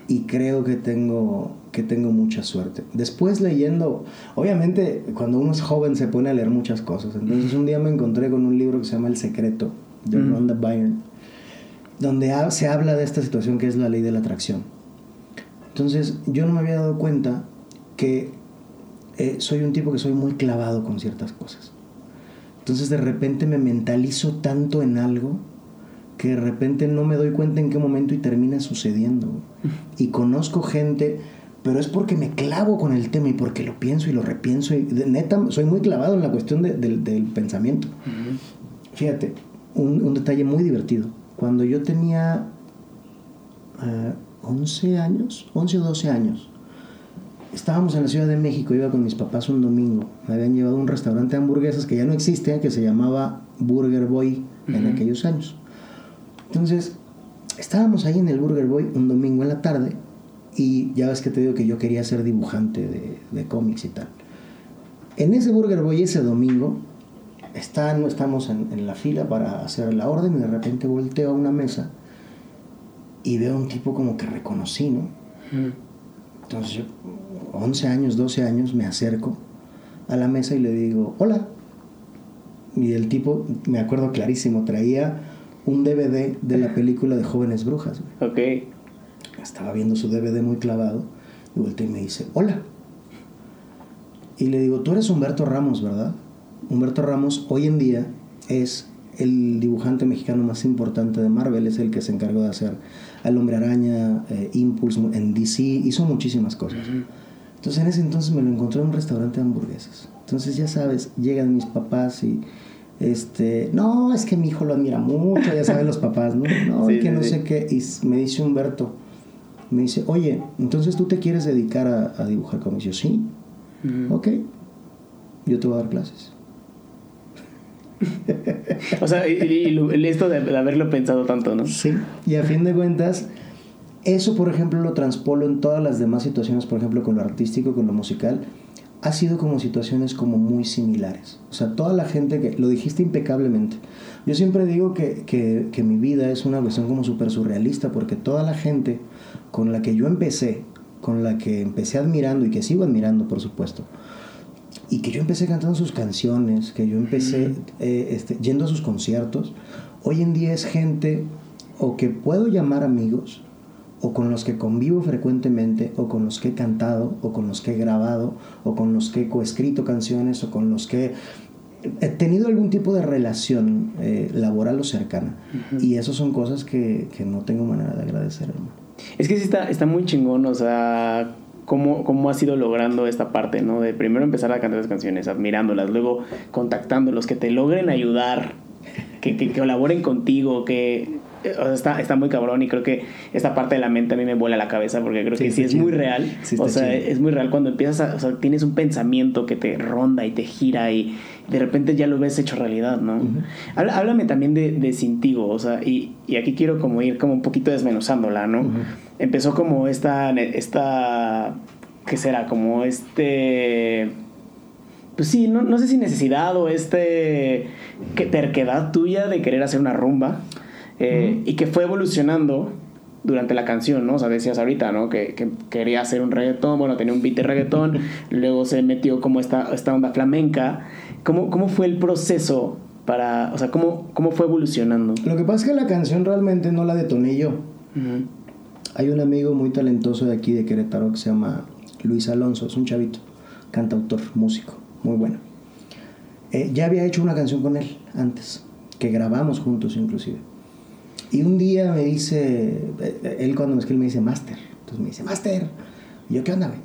Y creo que tengo, que tengo mucha suerte. Después leyendo, obviamente cuando uno es joven se pone a leer muchas cosas. Entonces un día me encontré con un libro que se llama El Secreto, de Rhonda Byrne donde se habla de esta situación que es la ley de la atracción. Entonces yo no me había dado cuenta que eh, soy un tipo que soy muy clavado con ciertas cosas. Entonces de repente me mentalizo tanto en algo que de repente no me doy cuenta en qué momento y termina sucediendo. Y conozco gente, pero es porque me clavo con el tema y porque lo pienso y lo repienso. Y neta, soy muy clavado en la cuestión del pensamiento. Fíjate, un detalle muy divertido cuando yo tenía 11 eh, años, 11 o 12 años, estábamos en la Ciudad de México, iba con mis papás un domingo, me habían llevado a un restaurante de hamburguesas que ya no existe, que se llamaba Burger Boy en aquellos años. Entonces, estábamos ahí en el Burger Boy un domingo en la tarde y ya ves que te digo que yo quería ser dibujante de, de cómics y tal. En ese Burger Boy ese domingo están, estamos en, la fila para hacer la orden y de repente volteo a una mesa y veo a un tipo como que reconocí, ¿no? Entonces yo, 11 años, 12 años, me acerco a la mesa y le digo, hola. Y el tipo, me acuerdo clarísimo, traía un DVD de la película de Jóvenes Brujas. Ok. Estaba viendo su DVD muy clavado y volteé y me dice, hola. Y le digo, tú eres Humberto Ramos, ¿verdad? Humberto Ramos hoy en día es el dibujante mexicano más importante de Marvel, es el que se encargó de hacer al Hombre Araña, eh, Impulse en DC, hizo muchísimas cosas. Entonces en ese entonces me lo encontré en un restaurante de hamburguesas. Entonces ya sabes, llegan mis papás y este, no, es que mi hijo lo admira mucho, ya saben los papás, ¿no? No, que no sé qué. Y me dice Humberto, me dice, oye, entonces tú te quieres dedicar a, dibujar como yo, sí, ok, yo te voy a dar clases o sea, y, esto de, haberlo pensado tanto, ¿no? Sí, y a fin de cuentas, eso, por ejemplo, lo transpolo en todas las demás situaciones, por ejemplo, con lo artístico, con lo musical. ha sido como situaciones como muy similares. O sea, toda la gente que, lo dijiste impecablemente, yo siempre digo que, que, que mi vida es una cuestión como súper surrealista porque toda la gente con la que yo empecé, con la que empecé admirando y que sigo admirando, por supuesto, y que yo empecé cantando sus canciones, que yo empecé eh, este, yendo a sus conciertos, hoy en día es gente o que puedo llamar amigos, o con los que convivo frecuentemente, o con los que he cantado, o con los que he grabado, o con los que he coescrito canciones, o con los que he tenido algún tipo de relación eh, laboral o cercana. Y eso son cosas que, que, no tengo manera de agradecer, hermano. Es que sí está, está muy chingón, o sea, cómo, cómo has ido logrando esta parte, ¿no? De primero empezar a cantar las canciones, admirándolas, luego contactándolos, que te logren ayudar, que, que, que colaboren contigo, que está, está muy cabrón y creo que esta parte de la mente a mí me vuela la cabeza porque creo que sí es muy real. o sea, es muy real cuando empiezas a, o sea, tienes un pensamiento que te ronda y te gira y de repente ya lo ves hecho realidad, ¿no? Háblame también de, de Cintigo, o sea, y, y, aquí quiero como ir como un poquito desmenuzándola, ¿no? Empezó como esta, esta, ¿qué será? Como este pues sí, no, no sé si necesidad o este que terquedad tuya de querer hacer una rumba. Eh, y que fue evolucionando durante la canción, ¿no? O sea, decías ahorita, ¿no? Que, que quería hacer un reggaetón, bueno, tenía un beat de reggaetón, luego se metió como esta, esta onda flamenca. ¿Cómo, ¿Cómo fue el proceso para, o sea, cómo, cómo fue evolucionando? Lo que pasa es que la canción realmente no la detoné yo. Hay un amigo muy talentoso de aquí de Querétaro que se llama Luis Alonso, es un chavito, cantautor, músico, muy bueno. Eh, ya había hecho una canción con él antes, que grabamos juntos inclusive. Y un día me dice, eh, él cuando me escribe me dice, Master. Entonces me dice, Master. Y yo, ¿qué onda, güey?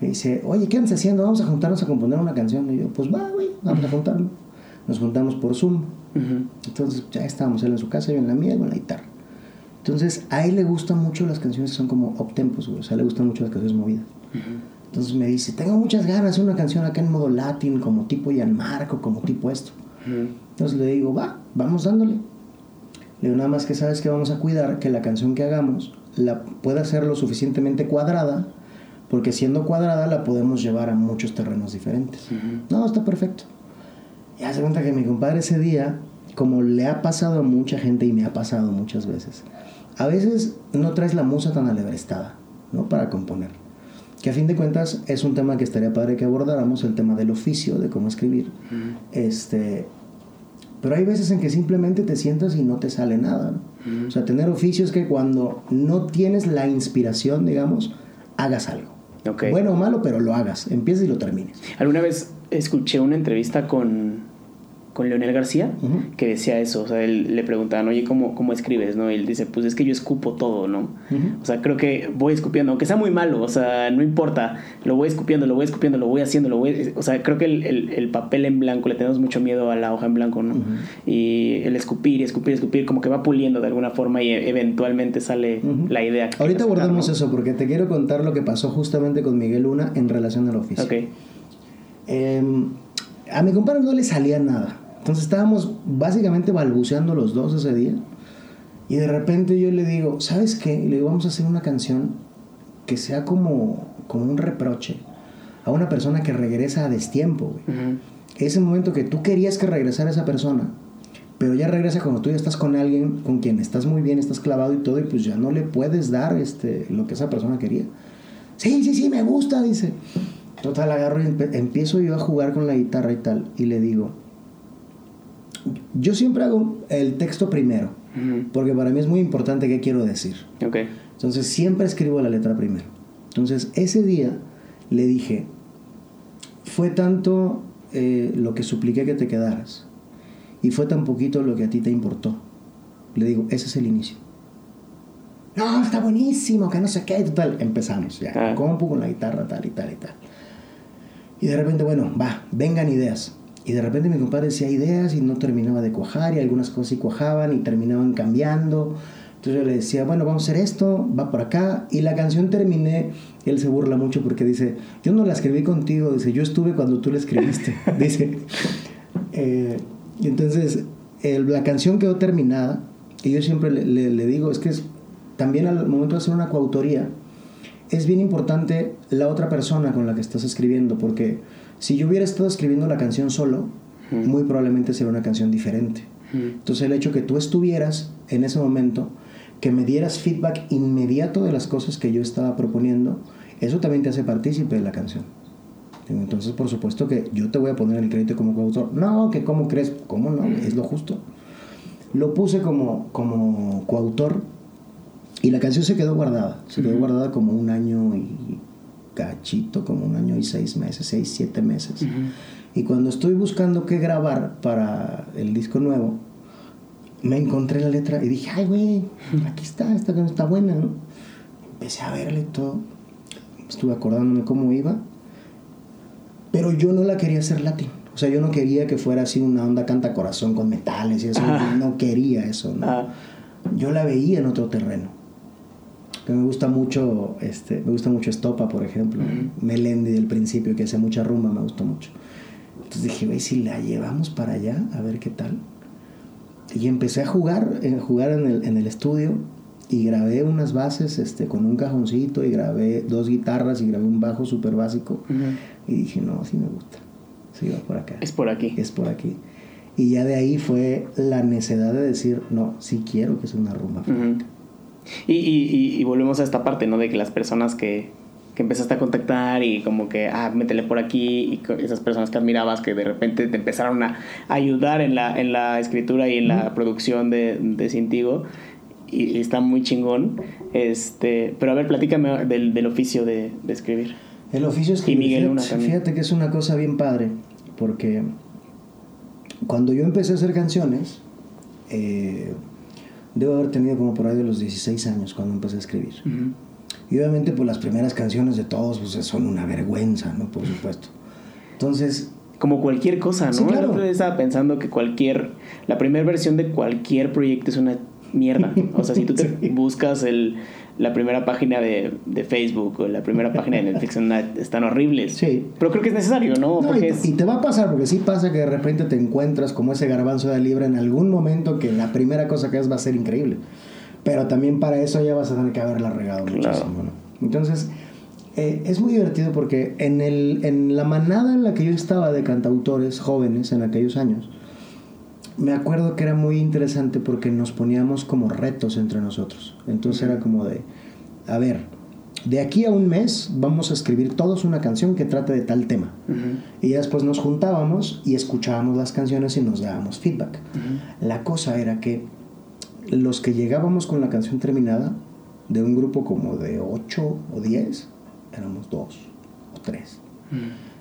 Me dice, oye, ¿qué andas haciendo? Vamos a juntarnos a componer una canción. Y yo, pues va, güey, vamos a juntarnos. Nos juntamos por Zoom. Entonces ya estábamos él en su casa, yo en la mía, con la guitarra. Entonces a él le gustan mucho las canciones que son como uptempos, o sea, le gustan mucho las canciones movidas. Entonces me dice, tengo muchas ganas de hacer una canción acá en modo latín, como tipo Marco como tipo esto. Entonces le digo, va, vamos dándole. Le digo, nada más que sabes que vamos a cuidar que la canción que hagamos la pueda ser lo suficientemente cuadrada, porque siendo cuadrada la podemos llevar a muchos terrenos diferentes. No, está perfecto. Y hace cuenta que mi compadre ese día, como le ha pasado a mucha gente y me ha pasado muchas veces, a veces no traes la musa tan alebrestada, ¿no? Para componer. Que a fin de cuentas es un tema que estaría padre que abordáramos, el tema del oficio, de cómo escribir. Este, pero hay veces en que simplemente te sientas y no te sale nada. O sea, tener oficio es que cuando no tienes la inspiración, digamos, hagas algo. Bueno o malo, pero lo hagas. Empieces y lo termines. Alguna vez escuché una entrevista con con Leonel García, que decía eso, o sea, él le preguntaban, oye, ¿cómo, ¿cómo escribes? ¿no? Y él dice, pues es que yo escupo todo, ¿no? O sea, creo que voy escupiendo, aunque sea muy malo, o sea, no importa, lo voy escupiendo, lo voy escupiendo, lo voy haciendo, lo voy... O sea, creo que el, el, el papel en blanco, le tenemos mucho miedo a la hoja en blanco, ¿no? Y el escupir, escupir, escupir, como que va puliendo de alguna forma y eventualmente sale la idea. Ahorita abordamos eso, porque te quiero contar lo que pasó justamente con Miguel Luna en relación al oficio. Ok. Eh, a mi compadre no le salía nada. Entonces estábamos básicamente balbuceando los dos ese día. Y de repente yo le digo, ¿sabes qué? le digo, vamos a hacer una canción que sea como, como un reproche a una persona que regresa a destiempo, Ese momento que tú querías que regresara esa persona, pero ya regresa cuando tú ya estás con alguien con quien estás muy bien, estás clavado y todo, y pues ya no le puedes dar este, lo que esa persona quería. Sí, sí, sí, me gusta, dice. Total, agarro y empiezo yo a jugar con la guitarra y tal, y le digo, yo siempre hago el texto primero, porque para mí es muy importante qué quiero decir. Okay. Entonces siempre escribo la letra primero. Entonces ese día le dije, fue tanto eh, lo que supliqué que te quedaras y fue tan poquito lo que a ti te importó. Le digo, ese es el inicio. No, está buenísimo, que no sé qué, total. Empezamos ya, ah. compu con la guitarra, tal y tal y tal. Y de repente, bueno, va, vengan ideas. Y de repente mi compadre decía ideas y no terminaba de cuajar y algunas cosas sí cuajaban y terminaban cambiando. Entonces yo le decía, bueno, vamos a hacer esto, va por acá. Y la canción terminé, él se burla mucho porque dice, yo no la escribí contigo, dice, yo estuve cuando tú la escribiste. dice, eh, y entonces la canción quedó terminada y yo siempre le, digo, es que también al momento de hacer una coautoría, es bien importante la otra persona con la que estás escribiendo, porque si yo hubiera estado escribiendo la canción solo, muy probablemente sería una canción diferente. Entonces el hecho que tú estuvieras en ese momento, que me dieras feedback inmediato de las cosas que yo estaba proponiendo, eso también te hace partícipe de la canción. Entonces, por supuesto que yo te voy a poner el crédito como coautor. No, que cómo crees, cómo no, es lo justo. Lo puse como, como coautor y la canción se quedó guardada. Se quedó guardada como un año y cachito, como un año y seis meses, seis, siete meses. Y cuando estoy buscando qué grabar para el disco nuevo, me encontré la letra y dije, ay, güey, aquí está, esta canción está buena, ¿no? Empecé a verle todo, estuve acordándome cómo iba, pero yo no la quería hacer latín. O sea, yo no quería que fuera así una onda canta corazón con metales y eso. No quería eso, ¿no? Yo la veía en otro terreno. Que me gusta mucho, este, me gusta mucho Estopa, por ejemplo. Melendi del principio, que hace mucha rumba, me gustó mucho. Entonces dije, güey, si la llevamos para allá, a ver qué tal. Y empecé a jugar, a jugar en el, en el estudio y grabé unas bases este, con un cajoncito y grabé dos guitarras y grabé un bajo súper básico. Y dije, no, sí me gusta. Sí, va por acá. Es por aquí. Es por aquí. Y ya de ahí fue la necesidad de decir, no, sí quiero que sea una rumba. Y, y, y, volvemos a esta parte, ¿no? De que las personas que, que empezaste a contactar y como que, ah, métele por aquí, y esas personas que admirabas que de repente te empezaron a ayudar en la, en la escritura y en la producción de, de Cintigo y está muy chingón. Este, pero a ver, platícame del, del oficio de, de, escribir. El oficio es que Miguel fíjate, fíjate que es una cosa bien padre, porque cuando yo empecé a hacer canciones, eh, debo haber tenido como por ahí de los 16 años cuando empecé a escribir. Y obviamente pues las primeras canciones de todos pues, son una vergüenza, ¿no? Por supuesto. Entonces... Como cualquier cosa, ¿no? Sí, claro. estaba pensando que cualquier... La primera versión de cualquier proyecto es una mierda. O sea, si tú te buscas el, la primera página de, de, Facebook o la primera página de Netflix, están horribles. Sí. Pero creo que es necesario, ¿no? y, te va a pasar, porque sí pasa que de repente te encuentras como ese garbanzo de libra en algún momento que la primera cosa que es va a ser increíble. Pero también para eso ya vas a tener que haberla regado muchísimo, Entonces, eh, es muy divertido porque en, el, en la manada en la que yo estaba de cantautores jóvenes en aquellos años, me acuerdo que era muy interesante porque nos poníamos como retos entre nosotros. Entonces era como de, a ver, de aquí a un mes vamos a escribir todos una canción que trate de tal tema. Y después nos juntábamos y escuchábamos las canciones y nos dábamos feedback. La cosa era que los que llegábamos con la canción terminada, de un grupo como de 8 o 10, éramos dos o tres.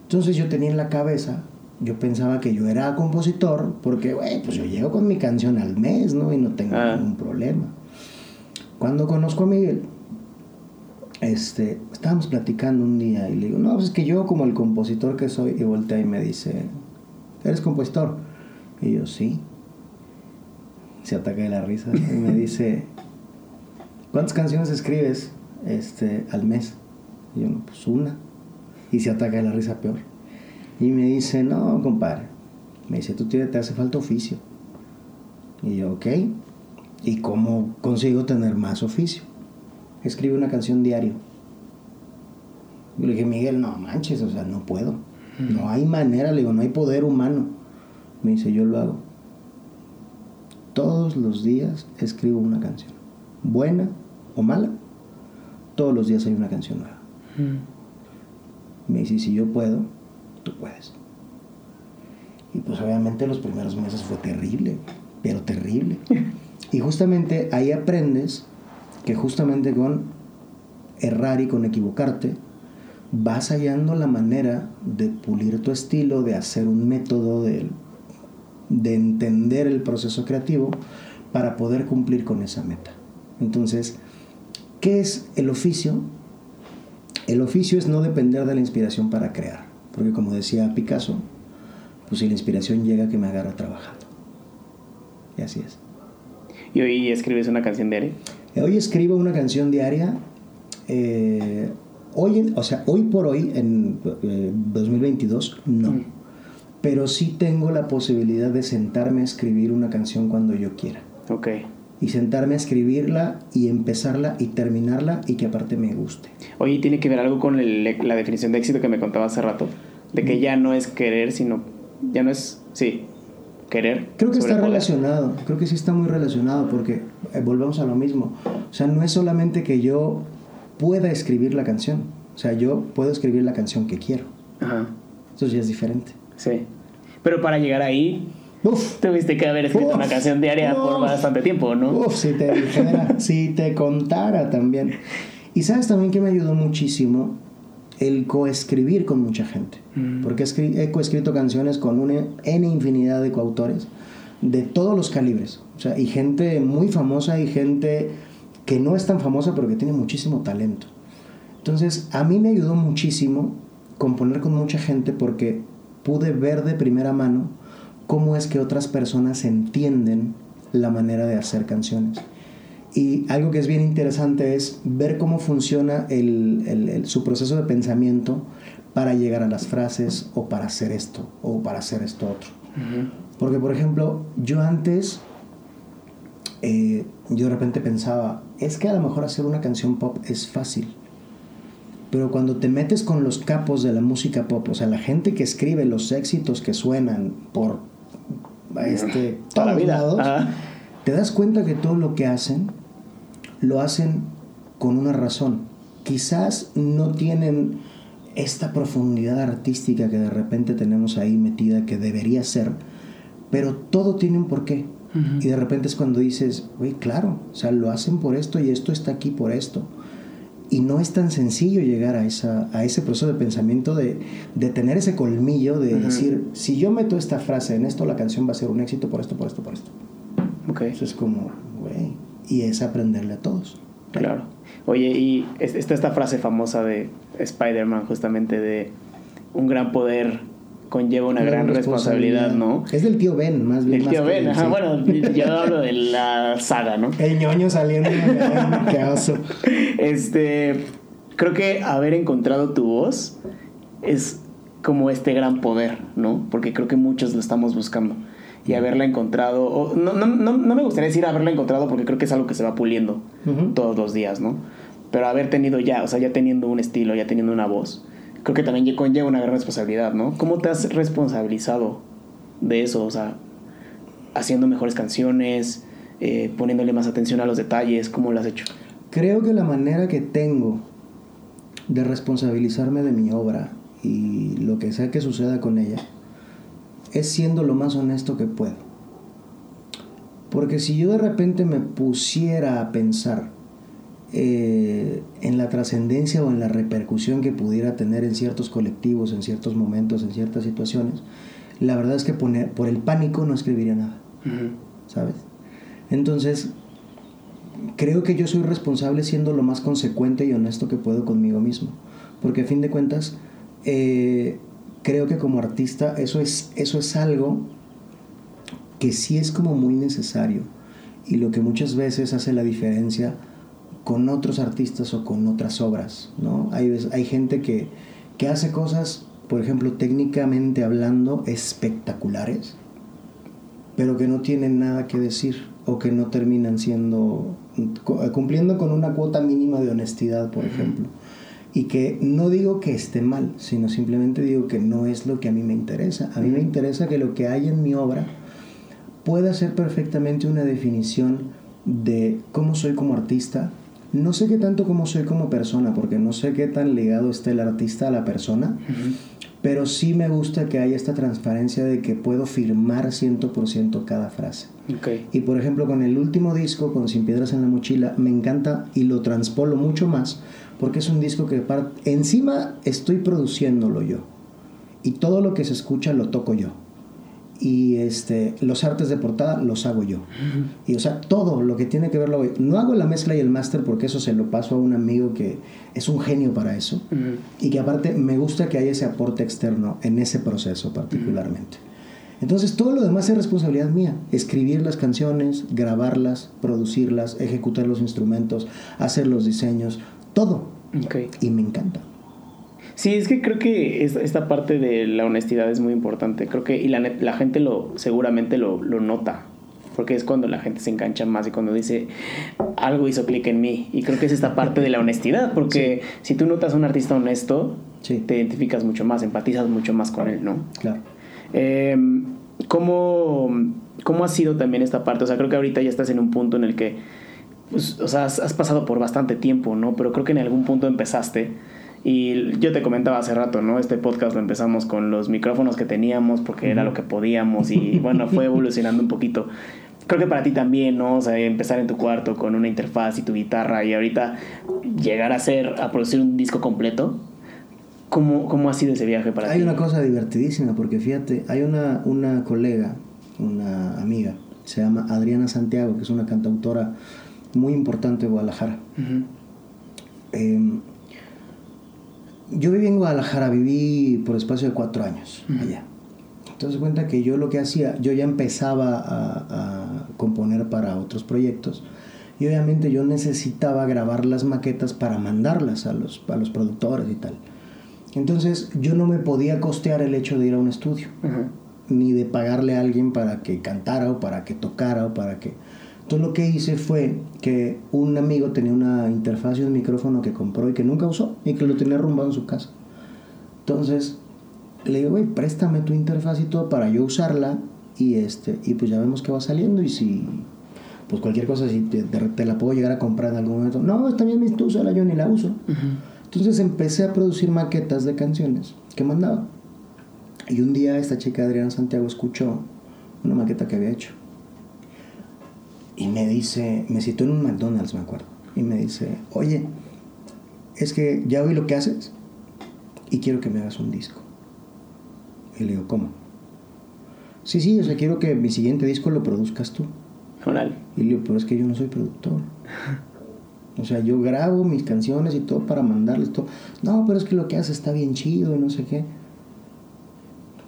Entonces yo tenía en la cabeza yo pensaba que yo era compositor porque, güey, pues yo llego con mi canción al mes, ¿no? Y no tengo ah. ningún problema. Cuando conozco a Miguel, este, estábamos platicando un día y le digo, no, pues es que yo como el compositor que soy, y voltea y me dice, ¿eres compositor? Y yo, sí. Se ataca de la risa y me dice, ¿cuántas canciones escribes este, al mes? Y yo, pues una. Y se ataca de la risa peor. Y me dice, no, compadre. Me dice, tú te, hace falta oficio. Y yo, ok. ¿Y cómo consigo tener más oficio? Escribe una canción diario. Y le dije, Miguel, no manches, o sea, no puedo. No hay manera, le digo, no hay poder humano. Me dice, yo lo hago. Todos los días escribo una canción. Buena o mala, todos los días hay una canción nueva. Me dice, si yo puedo, tú puedes. Y pues obviamente los primeros meses fue terrible, pero terrible. Y justamente ahí aprendes que justamente con errar y con equivocarte, vas hallando la manera de pulir tu estilo, de hacer un método, de, de entender el proceso creativo para poder cumplir con esa meta. Entonces, ¿qué es el oficio? El oficio es no depender de la inspiración para crear. Porque como decía Picasso, pues si la inspiración llega que me agarra trabajando. Y así es. ¿Y hoy escribes una canción diaria? Hoy escribo una canción diaria. Eh, hoy, o sea, hoy por hoy, en 2022, eh, no. Mm. Pero sí tengo la posibilidad de sentarme a escribir una canción cuando yo quiera. Ok. y sentarme a escribirla y empezarla y terminarla y que aparte me guste. Oye, ¿tiene que ver algo con la definición de éxito que me contaba hace rato? De que mm. ya no es querer, sino ya no es, sí, querer. Creo que está relacionado, creo que sí está muy relacionado porque eh, volvemos a lo mismo. O sea, no es solamente que yo pueda escribir la canción, o sea, yo puedo escribir la canción que quiero. Ajá. Eso ya es diferente. Sí. Pero para llegar ahí, Uf, tuviste que haber escrito una canción diaria por bastante tiempo, ¿no? Uf, si te dijera, si te contara también. Y sabes también que me ayudó muchísimo el coescribir con mucha gente. Mm. Porque he coescrito canciones con una N infinidad de coautores de todos los calibres. O sea, y gente muy famosa y gente que no es tan famosa pero que tiene muchísimo talento. Entonces, a mí me ayudó muchísimo componer con mucha gente porque pude ver de primera mano cómo es que otras personas entienden la manera de hacer canciones. Y algo que es bien interesante es ver cómo funciona su proceso de pensamiento para llegar a las frases o para hacer esto o para hacer esto otro. Porque, por ejemplo, yo antes, eh, yo de repente pensaba, es que a lo mejor hacer una canción pop es fácil. Pero cuando te metes con los capos de la música pop, o sea, la gente que escribe los éxitos que suenan por este, toda la vida. te das cuenta que todo lo que hacen lo hacen con una razón. Quizás no tienen esta profundidad artística que de repente tenemos ahí metida que debería ser, pero todo tiene un porqué. Y de repente es cuando dices, güey, claro, o sea, lo hacen por esto y esto está aquí por esto. Y no es tan sencillo llegar a, esa, a ese proceso de pensamiento de, de tener ese colmillo de decir, si yo meto esta frase en esto, la canción va a ser un éxito por esto, por esto, por esto. Ok. Eso es como, güey, y es aprenderle a todos. Claro. Oye, y está esta frase famosa de Spider-Man, justamente de un gran poder conlleva una gran, responsabilidad, ¿no? Es del tío Ben, más bien. El tío Ben, ajá, bueno, yo hablo de la saga, ¿no? El ñoño saliendo, qué oso. Este, creo que haber encontrado tu voz es como este gran poder, ¿no? Porque creo que muchos lo estamos buscando. Y haberla encontrado, no, no, no, no, me gustaría decir haberla encontrado porque creo que es algo que se va puliendo todos los días, ¿no? Pero haber tenido ya, o sea, ya teniendo un estilo, ya teniendo una voz, creo que también conlleva una gran responsabilidad, ¿no? ¿Cómo te has responsabilizado de eso? O sea, haciendo mejores canciones, eh, poniéndole más atención a los detalles, ¿cómo lo has hecho? Creo que la manera que tengo de responsabilizarme de mi obra y lo que sea que suceda con ella es siendo lo más honesto que puedo. Porque si yo de repente me pusiera a pensar eh, en la trascendencia o en la repercusión que pudiera tener en ciertos colectivos, en ciertos momentos, en ciertas situaciones, la verdad es que poner, por el pánico no escribiría nada, ¿sabes? Entonces, creo que yo soy responsable siendo lo más consecuente y honesto que puedo conmigo mismo, porque a fin de cuentas, eh, creo que como artista eso es, eso es algo que sí es como muy necesario y lo que muchas veces hace la diferencia con otros artistas o con otras obras, ¿no? Hay, hay gente que, que hace cosas, por ejemplo, técnicamente hablando, espectaculares, pero que no tienen nada que decir o que no terminan siendo, cumpliendo con una cuota mínima de honestidad, por ejemplo. Y que no digo que esté mal, sino simplemente digo que no es lo que a mí me interesa. A mí me interesa que lo que hay en mi obra pueda ser perfectamente una definición de cómo soy como artista, no sé qué tanto como soy como persona, porque no sé qué tan ligado está el artista a la persona, pero sí me gusta que haya esta transparencia de que puedo firmar 100% cada frase. Y por ejemplo, con el último disco, con Sin Piedras en la Mochila, me encanta y lo transpolo mucho más, porque es un disco que encima estoy produciéndolo yo. Y todo lo que se escucha lo toco yo y este, los artes de portada los hago yo. Y o sea, todo lo que tiene que ver lo No hago la mezcla y el máster porque eso se lo paso a un amigo que es un genio para eso. Y que aparte me gusta que haya ese aporte externo en ese proceso particularmente. Entonces todo lo demás es responsabilidad mía. Escribir las canciones, grabarlas, producirlas, ejecutar los instrumentos, hacer los diseños, todo. Y me encanta. Sí, es que creo que esta parte de la honestidad es muy importante. Creo que y la, la gente lo seguramente lo, lo nota porque es cuando la gente se engancha más y cuando dice algo hizo clic en mí. Y creo que es esta parte de la honestidad, porque si tú notas a un artista honesto, te identificas mucho más, empatizas mucho más con él, ¿no? Claro. Em, ¿cómo, ¿Cómo ha sido también esta parte? O sea, creo que ahorita ya estás en un punto en el que, pues, o sea, has pasado por bastante tiempo, ¿no? Pero creo que en algún punto empezaste y yo te comentaba hace rato, ¿no? Este podcast lo empezamos con los micrófonos que teníamos porque era lo que podíamos y bueno, fue evolucionando un poquito. Creo que para ti también, ¿no? O sea, empezar en tu cuarto con una interfaz y tu guitarra y ahorita llegar a hacer, a producir un disco completo. ¿Cómo, cómo ha sido ese viaje para ti? Hay una cosa divertidísima porque fíjate, hay una, una colega, una amiga, se llama Adriana Santiago, que es una cantautora muy importante de Guadalajara yo viví en Guadalajara, viví por espacio de cuatro años allá. Entonces cuenta que yo lo que hacía, yo ya empezaba a, componer para otros proyectos y obviamente yo necesitaba grabar las maquetas para mandarlas a los, a los productores y tal. Entonces yo no me podía costear el hecho de ir a un estudio, ni de pagarle a alguien para que cantara o para que tocara o para que... Entonces lo que hice fue que un amigo tenía una interfaz y un micrófono que compró y que nunca usó y que lo tenía arrumbado en su casa. Entonces le digo, güey, préstame tu interfaz y todo para yo usarla y, este, y pues ya vemos qué va saliendo y si pues cualquier cosa, si te, la puedo llegar a comprar en algún momento. No, está bien, tú úsala, yo ni la uso. Entonces empecé a producir maquetas de canciones que mandaba. Y un día esta chica Adriana Santiago escuchó una maqueta que había hecho y me dice, me citó en un McDonald's, me acuerdo, y me dice, oye, es que ya oí lo que haces y quiero que me hagas un disco. Y le digo, ¿cómo? Sí, sí, o sea, quiero que mi siguiente disco lo produzcas tú. Y le digo, pero es que yo no soy productor. O sea, yo grabo mis canciones y todo para mandarles todo. No, pero es que lo que haces está bien chido y no sé qué.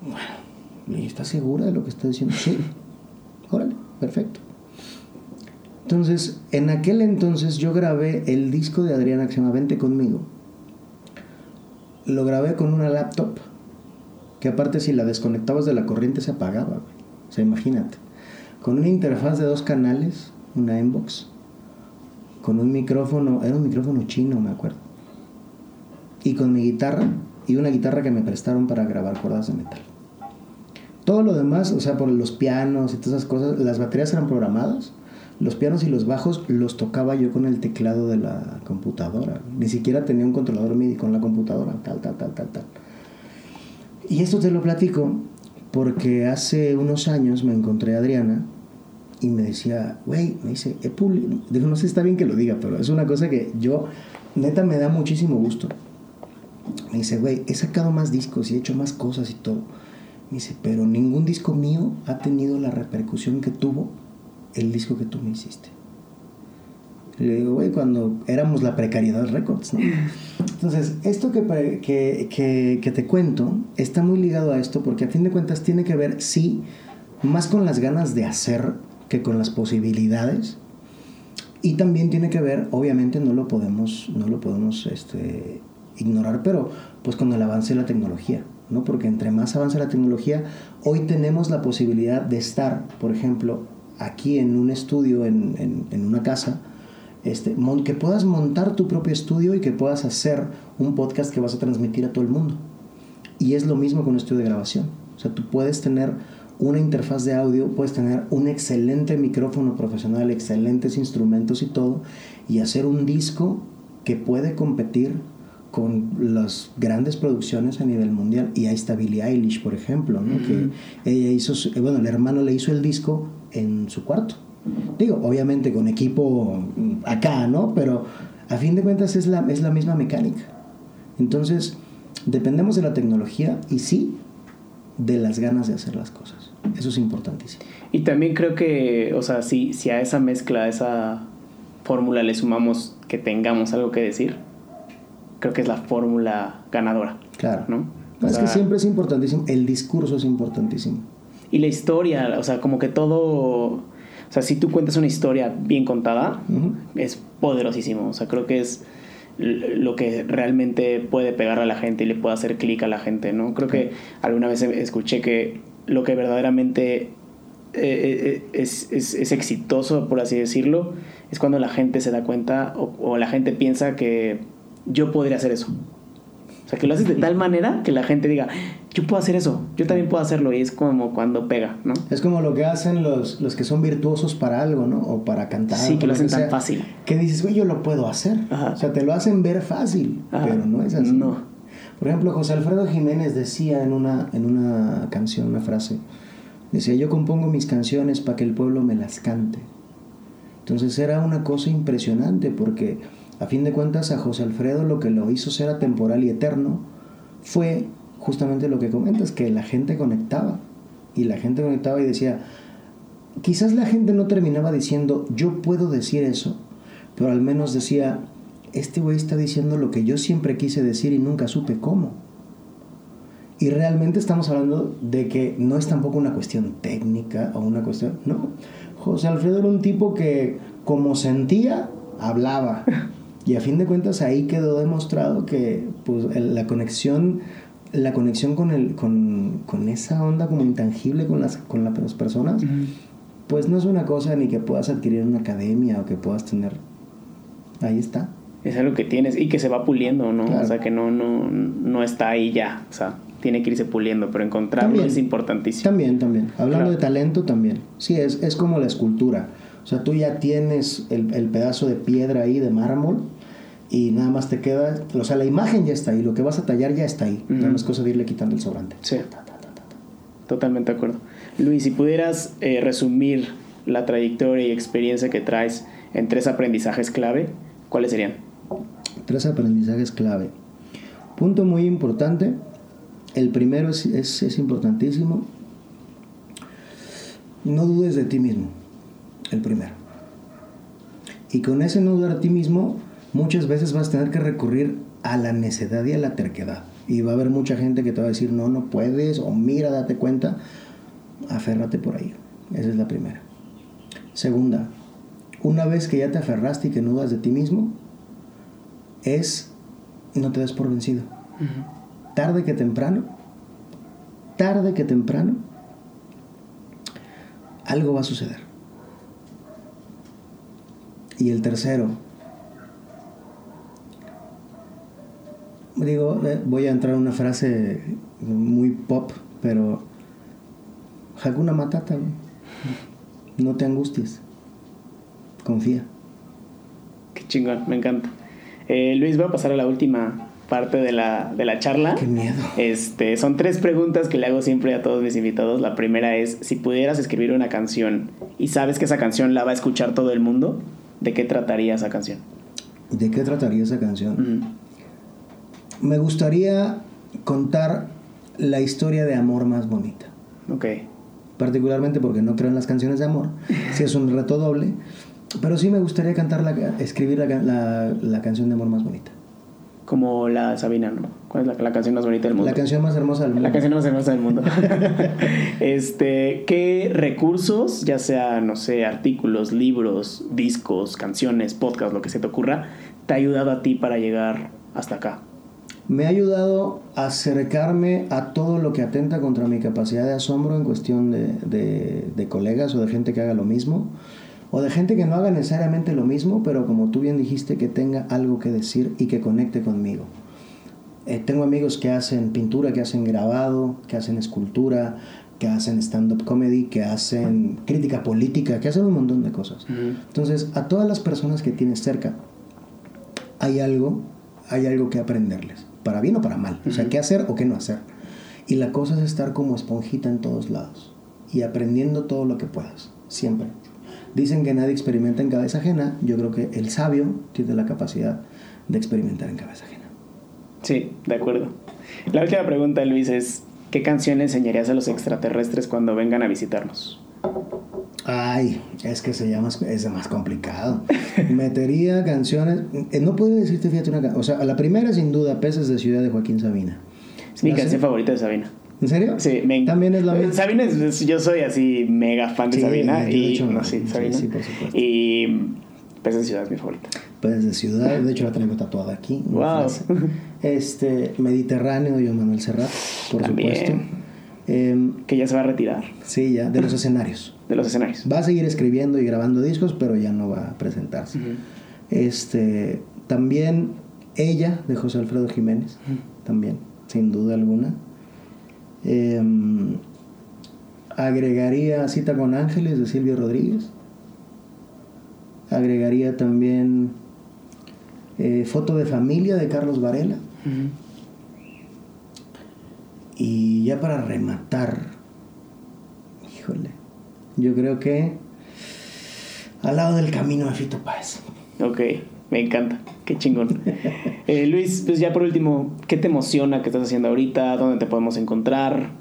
Bueno, ¿estás segura de lo que está diciendo? Sí. Órale, perfecto. Entonces, en aquel entonces yo grabé el disco de Adriana que se llama Vente conmigo. Lo grabé con una laptop, que aparte si la desconectabas de la corriente se apagaba. O sea, imagínate. Con una interfaz de dos canales, una inbox, con un micrófono, era un micrófono chino, me acuerdo. Y con mi guitarra, y una guitarra que me prestaron para grabar cuerdas de metal. Todo lo demás, o sea, por los pianos y todas esas cosas, las baterías eran programadas los pianos y los bajos los tocaba yo con el teclado de la computadora. Ni siquiera tenía un controlador MIDI con la computadora, tal, tal, tal, tal, tal. Y esto te lo platico porque hace unos años me encontré a Adriana y me decía, güey, me dice, he Digo, no sé si está bien que lo diga, pero es una cosa que yo, neta, me da muchísimo gusto. Me dice, güey, he sacado más discos y he hecho más cosas y todo. Me dice, pero ningún disco mío ha tenido la repercusión que tuvo el disco que tú me hiciste. le digo, güey, cuando éramos la precariedad records, ¿no? Entonces, esto que, que, que, te cuento está muy ligado a esto porque a fin de cuentas tiene que ver, sí, más con las ganas de hacer que con las posibilidades. Y también tiene que ver, obviamente no lo podemos, no lo podemos este, ignorar, pero pues con el avance de la tecnología, ¿no? Porque entre más avanza la tecnología, hoy tenemos la posibilidad de estar, por ejemplo, aquí en un estudio, en, una casa, este, que puedas montar tu propio estudio y que puedas hacer un podcast que vas a transmitir a todo el mundo. Y es lo mismo con un estudio de grabación. O sea, tú puedes tener una interfaz de audio, puedes tener un excelente micrófono profesional, excelentes instrumentos y todo, y hacer un disco que puede competir con las grandes producciones a nivel mundial. Y ahí está Billie Eilish, por ejemplo, ¿no? que ella hizo, bueno, el hermano le hizo el disco en su cuarto. Digo, obviamente con equipo acá, ¿no? Pero a fin de cuentas es la, es la misma mecánica. Entonces, dependemos de la tecnología y sí de las ganas de hacer las cosas. Eso es importantísimo. Y también creo que, o sea, si, si a esa mezcla, a esa fórmula le sumamos que tengamos algo que decir, creo que es la fórmula ganadora. Claro. ¿no? es que siempre es importantísimo, el discurso es importantísimo. Y la historia, o sea, como que todo, o sea, si tú cuentas una historia bien contada, es poderosísimo, o sea, creo que es lo que realmente puede pegar a la gente y le puede hacer clic a la gente, ¿no? Creo que alguna vez escuché que lo que verdaderamente eh, eh, es, es, exitoso, por así decirlo, es cuando la gente se da cuenta o, la gente piensa que yo podría hacer eso. O sea, que lo haces de tal manera que la gente diga, yo puedo hacer eso, yo también puedo hacerlo, y es como cuando pega, ¿no? Es como lo que hacen los, los que son virtuosos para algo, ¿no? O para cantar. Sí, que lo hacen tan fácil. Que dices, güey, yo lo puedo hacer. O sea, te lo hacen ver fácil, pero no es así. No. Por ejemplo, José Alfredo Jiménez decía en una, en una canción, una frase, decía, yo compongo mis canciones para que el pueblo me las cante. Entonces era una cosa impresionante porque a fin de cuentas a José Alfredo lo que lo hizo ser atemporal y eterno fue justamente lo que comentas, que la gente conectaba. Y la gente conectaba y decía, quizás la gente no terminaba diciendo, yo puedo decir eso, pero al menos decía, este güey está diciendo lo que yo siempre quise decir y nunca supe cómo. Y realmente estamos hablando de que no es tampoco una cuestión técnica o una cuestión... No, José Alfredo era un tipo que como sentía, hablaba. Y a fin de cuentas ahí quedó demostrado que pues, la conexión, la conexión con, el, con, con esa onda como intangible con las, con las personas, pues no es una cosa ni que puedas adquirir en una academia o que puedas tener. Ahí está es algo que tienes y que se va puliendo, ¿no? O sea, que no, no, no está ahí ya. O sea, tiene que irse puliendo, pero encontrarlo es importantísimo. También, también. Hablando de talento, también. Sí, es, es como la escultura. O sea, tú ya tienes el, el, pedazo de piedra ahí, de mármol, y nada más te queda. O sea, la imagen ya está ahí, lo que vas a tallar ya está ahí. Nada más cosa de irle quitando el sobrante. Sí. Totalmente de acuerdo. Luis, si pudieras eh, resumir la trayectoria y experiencia que traes en tres aprendizajes clave, ¿cuáles serían? Tres aprendizajes clave. Punto muy importante. El primero es, es, importantísimo. No dudes de ti mismo. El primero. Y con ese no dudar de ti mismo, muchas veces vas a tener que recurrir a la necedad y a la terquedad. Y va a haber mucha gente que te va a decir, no, no puedes, o mira, date cuenta. Aférrate por ahí. Esa es la primera. Segunda, una vez que ya te aferraste y que no dudas de ti mismo, es no te des por vencido. Tarde que temprano, tarde que temprano, algo va a suceder. Y el tercero, digo, eh, voy a entrar en una frase muy pop, pero Hakuna Matata, no te angusties, confía. Qué chingón, me encanta. Eh, Luis, voy a pasar a la última parte de la, de la charla. Qué miedo. Este, son tres preguntas que le hago siempre a todos mis invitados. La primera es, si pudieras escribir una canción y sabes que esa canción la va a escuchar todo el mundo, ¿de qué trataría esa canción? ¿De qué trataría esa canción? Me gustaría contar la historia de amor más bonita. Ok. Particularmente porque no creo en las canciones de amor. si es un reto doble. Pero sí me gustaría cantar la, escribir la, la, canción de amor más bonita. Como la Sabina, ¿no? ¿Cuál es la, canción más bonita del mundo? La canción más hermosa del mundo. La canción más hermosa del mundo. este, ¿Qué recursos, ya sea, no sé, artículos, libros, discos, canciones, podcast, lo que se te ocurra, te ha ayudado a ti para llegar hasta acá? Me ha ayudado a acercarme a todo lo que atenta contra mi capacidad de asombro en cuestión de, de, de colegas o de gente que haga lo mismo o de gente que no haga necesariamente lo mismo, pero como tú bien dijiste, que tenga algo que decir y que conecte conmigo. Eh, tengo amigos que hacen pintura, que hacen grabado, que hacen escultura, que hacen stand-up comedy, que hacen crítica política, que hacen un montón de cosas. Entonces, a todas las personas que tienes cerca, hay algo, hay algo que aprenderles, para bien o para mal. O sea, qué hacer o qué no hacer. Y la cosa es estar como esponjita en todos lados y aprendiendo todo lo que puedas, siempre. Dicen que nadie experimenta en cabeza ajena. Yo creo que el sabio tiene la capacidad de experimentar en cabeza ajena. Sí, de acuerdo. La última pregunta, Luis, es ¿qué canción enseñarías a los extraterrestres cuando vengan a visitarnos? Ay, es que se llama, es más complicado. Metería canciones, eh, no puedo decirte, fíjate una o sea, la primera sin duda, Peces de Ciudad de Joaquín Sabina. Es mi canción favorita de Sabina. ¿En serio? Sí, me También es la misma. Sabina, es, yo soy así mega fan de Sabina. y, no, sí, Sabina. Sí, por supuesto. Y Peces de Ciudad es mi favorita. Peces de Ciudad, de hecho la tengo tatuada aquí. Wow. Este, Mediterráneo, yo Manuel Serrat, por supuesto. Eh, que ya se va a retirar. Sí, ya, de los escenarios. de los escenarios. Va a seguir escribiendo y grabando discos, pero ya no va a presentarse. Este, también ella, de José Alfredo Jiménez, también, sin duda alguna. Em, agregaría Cita con Ángeles de Silvio Rodríguez. Agregaría también eh, Foto de Familia de Carlos Varela. Y ya para rematar, híjole, yo creo que al lado del camino de Fito Páez. Ok, me encanta, qué chingón. Eh, Luis, pues ya por último, ¿qué te emociona que estás haciendo ahorita? ¿Dónde te podemos encontrar?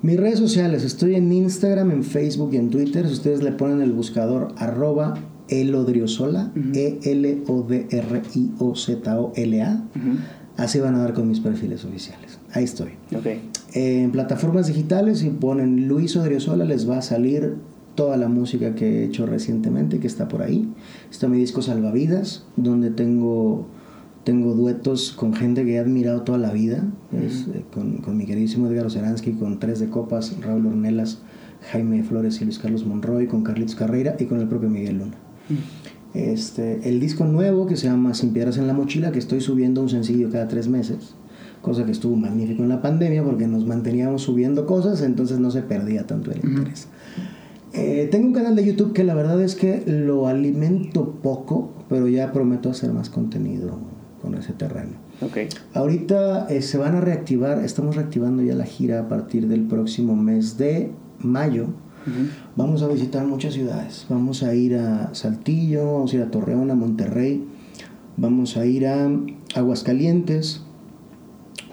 Mis redes sociales, estoy en Instagram, en Facebook y en Twitter. Si ustedes le ponen el buscador arroba elodriozola, E-L-O-D-R-I-O-Z-O-L-A, así van a dar con mis perfiles oficiales. Ahí estoy. Okay. en plataformas digitales, si ponen Luis Odriozola, les va a salir toda la música que he hecho recientemente, que está por ahí. Está mi disco Salvavidas, donde tengo, tengo duetos con gente que he admirado toda la vida, eh, con, con, mi queridísimo Edgar Oceransky, con Tres de Copas, Raúl Ornelas, Jaime Flores y Luis Carlos Monroy, con Carlitos Carreira y con el propio Miguel Luna. Este, el disco nuevo que se llama Sin Piedras en la Mochila, que estoy subiendo un sencillo cada tres meses, cosa que estuvo magnífico en la pandemia porque nos manteníamos subiendo cosas, entonces no se perdía tanto el interés. Eh, tengo un canal de YouTube que la verdad es que lo alimento poco, pero ya prometo hacer más contenido con ese terreno. Okay. Ahorita eh, se van a reactivar, estamos reactivando ya la gira a partir del próximo mes de mayo. Vamos a visitar muchas ciudades. Vamos a ir a Saltillo, vamos a ir a Torreón, a Monterrey, vamos a ir a Aguascalientes,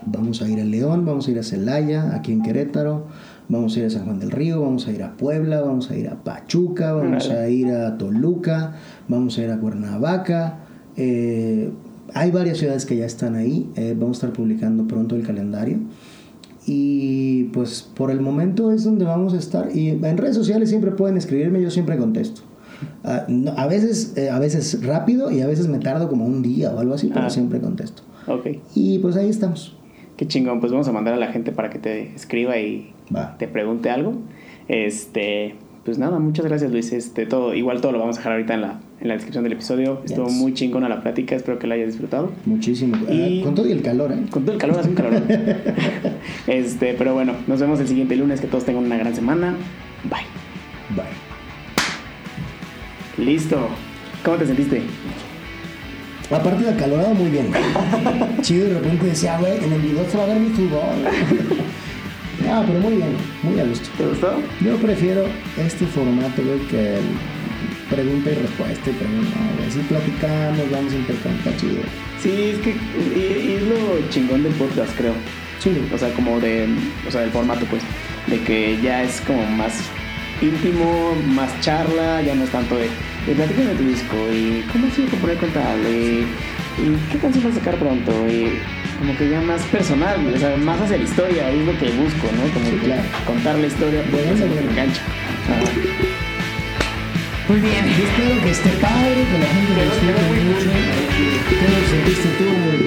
vamos a ir a León, vamos a ir a Celaya, aquí en Querétaro, vamos a ir a San Juan del Río, vamos a ir a Puebla, vamos a ir a Pachuca, vamos a ir a Toluca, vamos a ir a Cuernavaca. Eh, hay varias ciudades que ya están ahí, eh, vamos a estar publicando pronto el calendario. Y pues por el momento es donde vamos a estar. Y en redes sociales siempre pueden escribirme, yo siempre contesto. Ah, a, veces, eh, a veces rápido y a veces me tardo como un día o algo así, pero ah. siempre contesto. Ok. Y pues ahí estamos. Qué chingón, pues vamos a mandar a la gente para que te escriba y te pregunte algo. Este, pues nada, muchas gracias Luis. Este, todo, igual todo lo vamos a dejar ahorita en la, en la descripción del episodio. Estuvo muy chingona la plática, espero que la hayas disfrutado. Muchísimo. Y, ah, con todo y el calor, ¿eh? Con todo el calor, hace un calor. este, pero bueno, nos vemos el siguiente lunes, que todos tengan una gran semana. Bye. Bye. Listo. ¿Cómo te sentiste? Aparte de acalorado, muy bien. Chido, de repente decía, güey, en el video se va a ver mi fútbol. Ah, pero muy bien, muy a gusto. ¿Te gustó? Yo prefiero este formato, güey, que el pregunta y respuesta y pregunta. No, así platicamos, vamos a intercambiar chido. Sí, es que y, es lo chingón del podcast, creo. Sí. O sea, como de, o sea, del formato, pues, de que ya es como más íntimo, más charla, ya no es tanto de, de platicar de tu disco y cómo sigue componer con tal, y, y qué canción vas a sacar pronto, y como que ya más personal, o sea, más hacia la historia, es lo que busco, ¿no? Como que contar la historia, pues eso me engancha. Muy bien, yo espero que esté padre, que la gente lo disfrute mucho. ¿Qué sentiste tú,